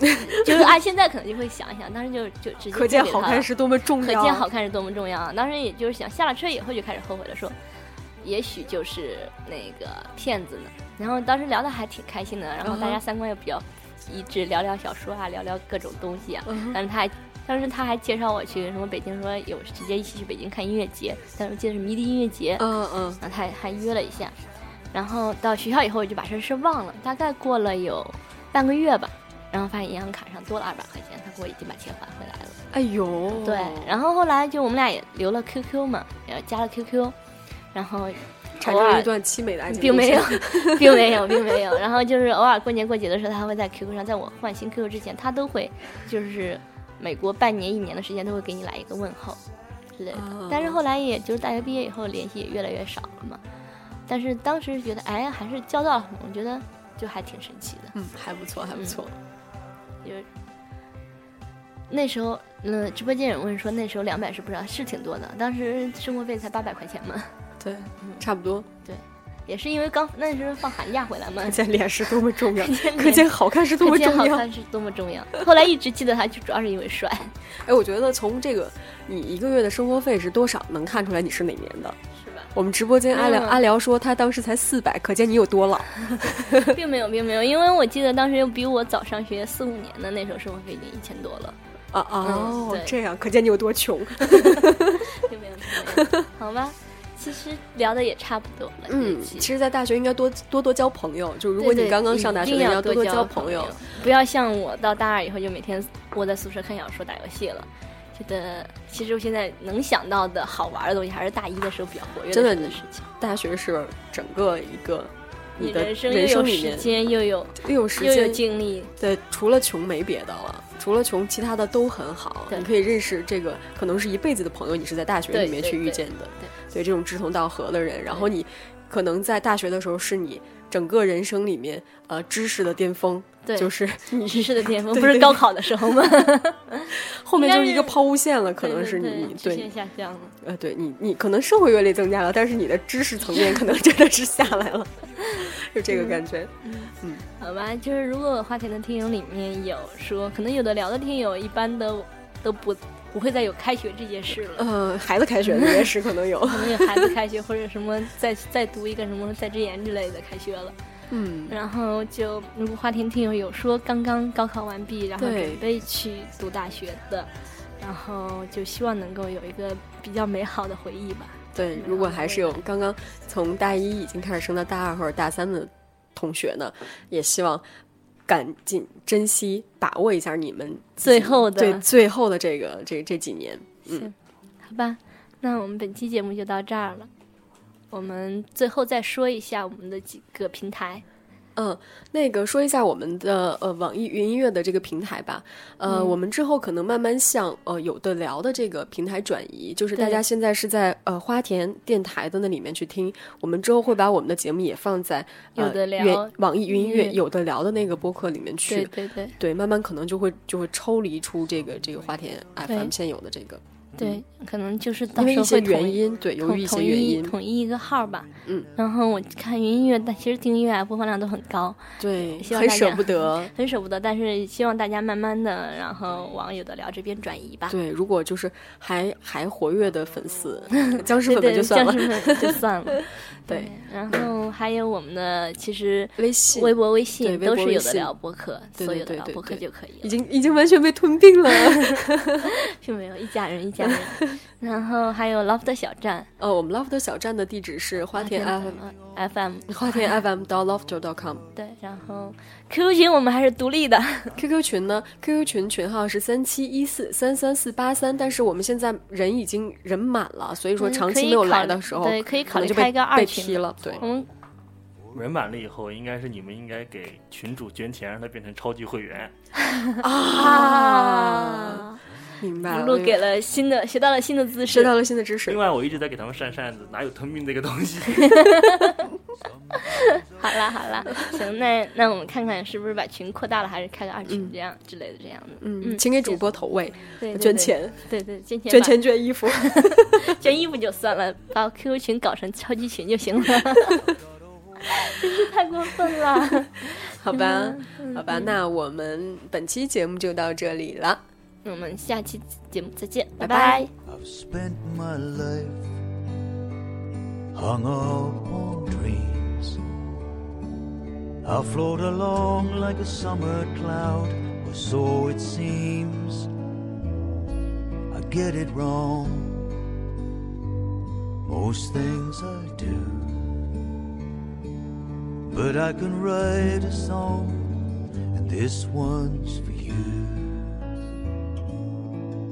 Speaker 1: 就是啊，现在可能就会想一想，当时就就直接
Speaker 2: 可见好看是多么重要。
Speaker 1: 可见好看是多么重要啊！当时也就是想下了车以后就开始后悔了，说也许就是那个骗子呢。然后当时聊的还挺开心的，然后大家三观又比较一致，聊聊小说啊，聊聊各种东西啊。但是他还当时他还介绍我去什么北京，说有直接一起去北京看音乐节，但是记得是迷笛音乐节，
Speaker 2: 嗯嗯，
Speaker 1: 然后他还还约了一下。然后到学校以后我就把这事忘了，大概过了有半个月吧，然后发现银行卡上多了二百块钱，他给我已经把钱还回来了。
Speaker 2: 哎呦，
Speaker 1: 对，然后后来就我们俩也留了 QQ 嘛，然后加了 QQ，然后
Speaker 2: 产生了一段凄美的爱情，
Speaker 1: 并没有，并没有，并没有。然后就是偶尔过年过节的时候，他会在 QQ 上，在我换新 QQ 之前，他都会就是每过半年一年的时间都会给你来一个问候之类的。
Speaker 2: 啊
Speaker 1: 但是后来也就是大学毕业以后联系也越来越少了嘛。但是当时觉得哎还是交到了，我觉得就还挺神奇的。
Speaker 2: 嗯，还不错，还不错。
Speaker 1: 就是那时候，嗯，直播间有人问说那时候两百是不少是挺多的？当时生活费才八百块钱嘛，
Speaker 2: 对，差不多。
Speaker 1: 对也是因为刚那时候放寒假回来嘛
Speaker 2: 可，见脸是多么重要，
Speaker 1: 见
Speaker 2: 可见好看是多么重要。
Speaker 1: 见好看是多么重要。后来一直记得他，就主要是因为帅，
Speaker 2: 哎，我觉得从这个你一个月的生活费是多少，能看出来你是哪年的。我们直播间阿辽、
Speaker 1: 嗯
Speaker 2: 阿辽说他当时才四百，可见你有多老。
Speaker 1: 并没有，并没有，因为我记得当时又比我早上学四五年的那时候生活费已经一千多了，
Speaker 2: 啊哦，
Speaker 1: 对
Speaker 2: 这样可见你有多穷。
Speaker 1: 并没有，没有，好吧。其实聊的也差不多了，
Speaker 2: 嗯，其实，在大学应该多多多交朋友。就如果你刚刚上大学，
Speaker 1: 一定
Speaker 2: 你要多
Speaker 1: 多交
Speaker 2: 朋友。，
Speaker 1: 不要像我到大二以后就每天窝在宿舍看小说、打游戏了。觉得其实我现在能想到的好玩的东西，还是大一的时候比较活跃
Speaker 2: 真的
Speaker 1: 的事情。
Speaker 2: 大学是整个一个你的
Speaker 1: 人生又
Speaker 2: 人生
Speaker 1: 有时
Speaker 2: 里面
Speaker 1: 间，又有
Speaker 2: 又有时
Speaker 1: 又有
Speaker 2: 间，
Speaker 1: 精力，
Speaker 2: 对，除了穷没别的了，除了穷，其他的都很好。你可以认识这个可能是一辈子的朋友，你是在大学里面去遇见的，
Speaker 1: 对
Speaker 2: 对这种志同道合的人，然后你可能在大学的时候是你整个人生里面呃知识的巅峰，
Speaker 1: 对，
Speaker 2: 就是你
Speaker 1: 知识的巅峰，不是高考的时候吗？
Speaker 2: 后面就是一个抛物线了，可能是
Speaker 1: 对对
Speaker 2: 你对
Speaker 1: 下降了。
Speaker 2: 呃对你你可能社会阅历增加了，但是你的知识层面可能真的是下来了，就这个感觉。
Speaker 1: 嗯好吧，就是如果花钱的听友里面有说，可能有的聊的听友一般都都不不会再有开学这件事了。
Speaker 2: 呃，孩子开学这件事可能有，
Speaker 1: 可能有孩子开学，或者什么再再读一个什么在职研之类的开学了，
Speaker 2: 嗯，
Speaker 1: 然后就如果花田听友有说刚刚高考完毕，然后准备去读大学的，然后就希望能够有一个比较美好的回忆吧。
Speaker 2: 对，如果还是有刚刚从大一已经开始升到大二或者大三的同学呢，也希望赶紧珍惜、把握一下你们
Speaker 1: 最后的
Speaker 2: 对最后的这个这这几年。嗯，
Speaker 1: 好吧，那我们本期节目就到这儿了。我们最后再说一下我们的几个平台。
Speaker 2: 嗯，那个说一下我们的呃网易云音乐的这个平台吧。呃，
Speaker 1: 嗯
Speaker 2: 我们之后可能慢慢向呃有的聊的这个平台转移，就是大家现在是在呃花田电台的那里面去听，我们之后会把我们的节目也放在呃
Speaker 1: 有的聊
Speaker 2: 网易云音乐
Speaker 1: 音乐
Speaker 2: 有的聊的那个播客里面去。
Speaker 1: 对对对
Speaker 2: 对，慢慢可能就会就会抽离出这个这个花田 FM 现有的这个，
Speaker 1: 对，可能就是到时候会统一
Speaker 2: 原因，对，由于一
Speaker 1: 统统一
Speaker 2: 些原因，
Speaker 1: 统一一个号吧。
Speaker 2: 嗯，
Speaker 1: 然后我看云音乐，但其实听音乐啊播放量都很高，
Speaker 2: 对，很
Speaker 1: 希望
Speaker 2: 不得。
Speaker 1: 很舍不得。但是希望大家慢慢的，然后往有的聊这边转移吧。
Speaker 2: 对，如果就是还还活跃的粉丝，僵尸粉就算了
Speaker 1: 僵。尸粉就算了。
Speaker 2: 对，
Speaker 1: 然后还有我们的其实
Speaker 2: 微信
Speaker 1: 微博、微信都是有的聊播客，所有的聊
Speaker 2: 对对对
Speaker 1: 播客就可以
Speaker 2: 已，经已经完全被吞并了。
Speaker 1: 并没有一家人一家人。然后还有 Loft 小站，
Speaker 2: 呃，我们 Loft 小站的地址是花田
Speaker 1: FM，FM，
Speaker 2: 花田 FM 到 loft.com。
Speaker 1: 对，然后 QQ 群我们还是独立的，
Speaker 2: QQ 群呢？QQ 群群号是三七一四三三四八三，但是我们现在人已经人满了，所以说
Speaker 1: 嗯
Speaker 2: 长期没有来的时候，
Speaker 1: 对可以考虑开一个二
Speaker 2: 被
Speaker 1: 群
Speaker 2: 踢了。对，
Speaker 1: 我们
Speaker 5: 人满了以后，应该是你们应该给群主捐钱，让他变成超级会员。
Speaker 1: 啊，
Speaker 2: 明白了。
Speaker 1: 露给了新的，学到了新的姿势。
Speaker 2: 学到了新的知识
Speaker 5: 另。外，我一直在给他们扇扇子，哪有吞并这个东西？
Speaker 1: 好啦好啦，行，那那我们看看是不是把群扩大了，还是开个二群这样、之类的这样的。
Speaker 2: 嗯，请给主播投喂，
Speaker 1: 对对对
Speaker 2: 捐钱，
Speaker 1: 对对，捐钱
Speaker 2: 捐钱捐衣服。
Speaker 1: 捐衣服就算了，把 QQ 群搞成超级群就行了。真是太过分了。
Speaker 2: 好吧，
Speaker 1: 嗯
Speaker 2: 好吧，那我们本期节目就到这里了。
Speaker 1: 我们下期节目再见，拜
Speaker 2: 拜拜
Speaker 1: 拜
Speaker 6: I've spent my life hung up on dreams. I float along like a summer cloud, or so it seems. I get it wrong, most things I do. But I can write a song, and this one's for you.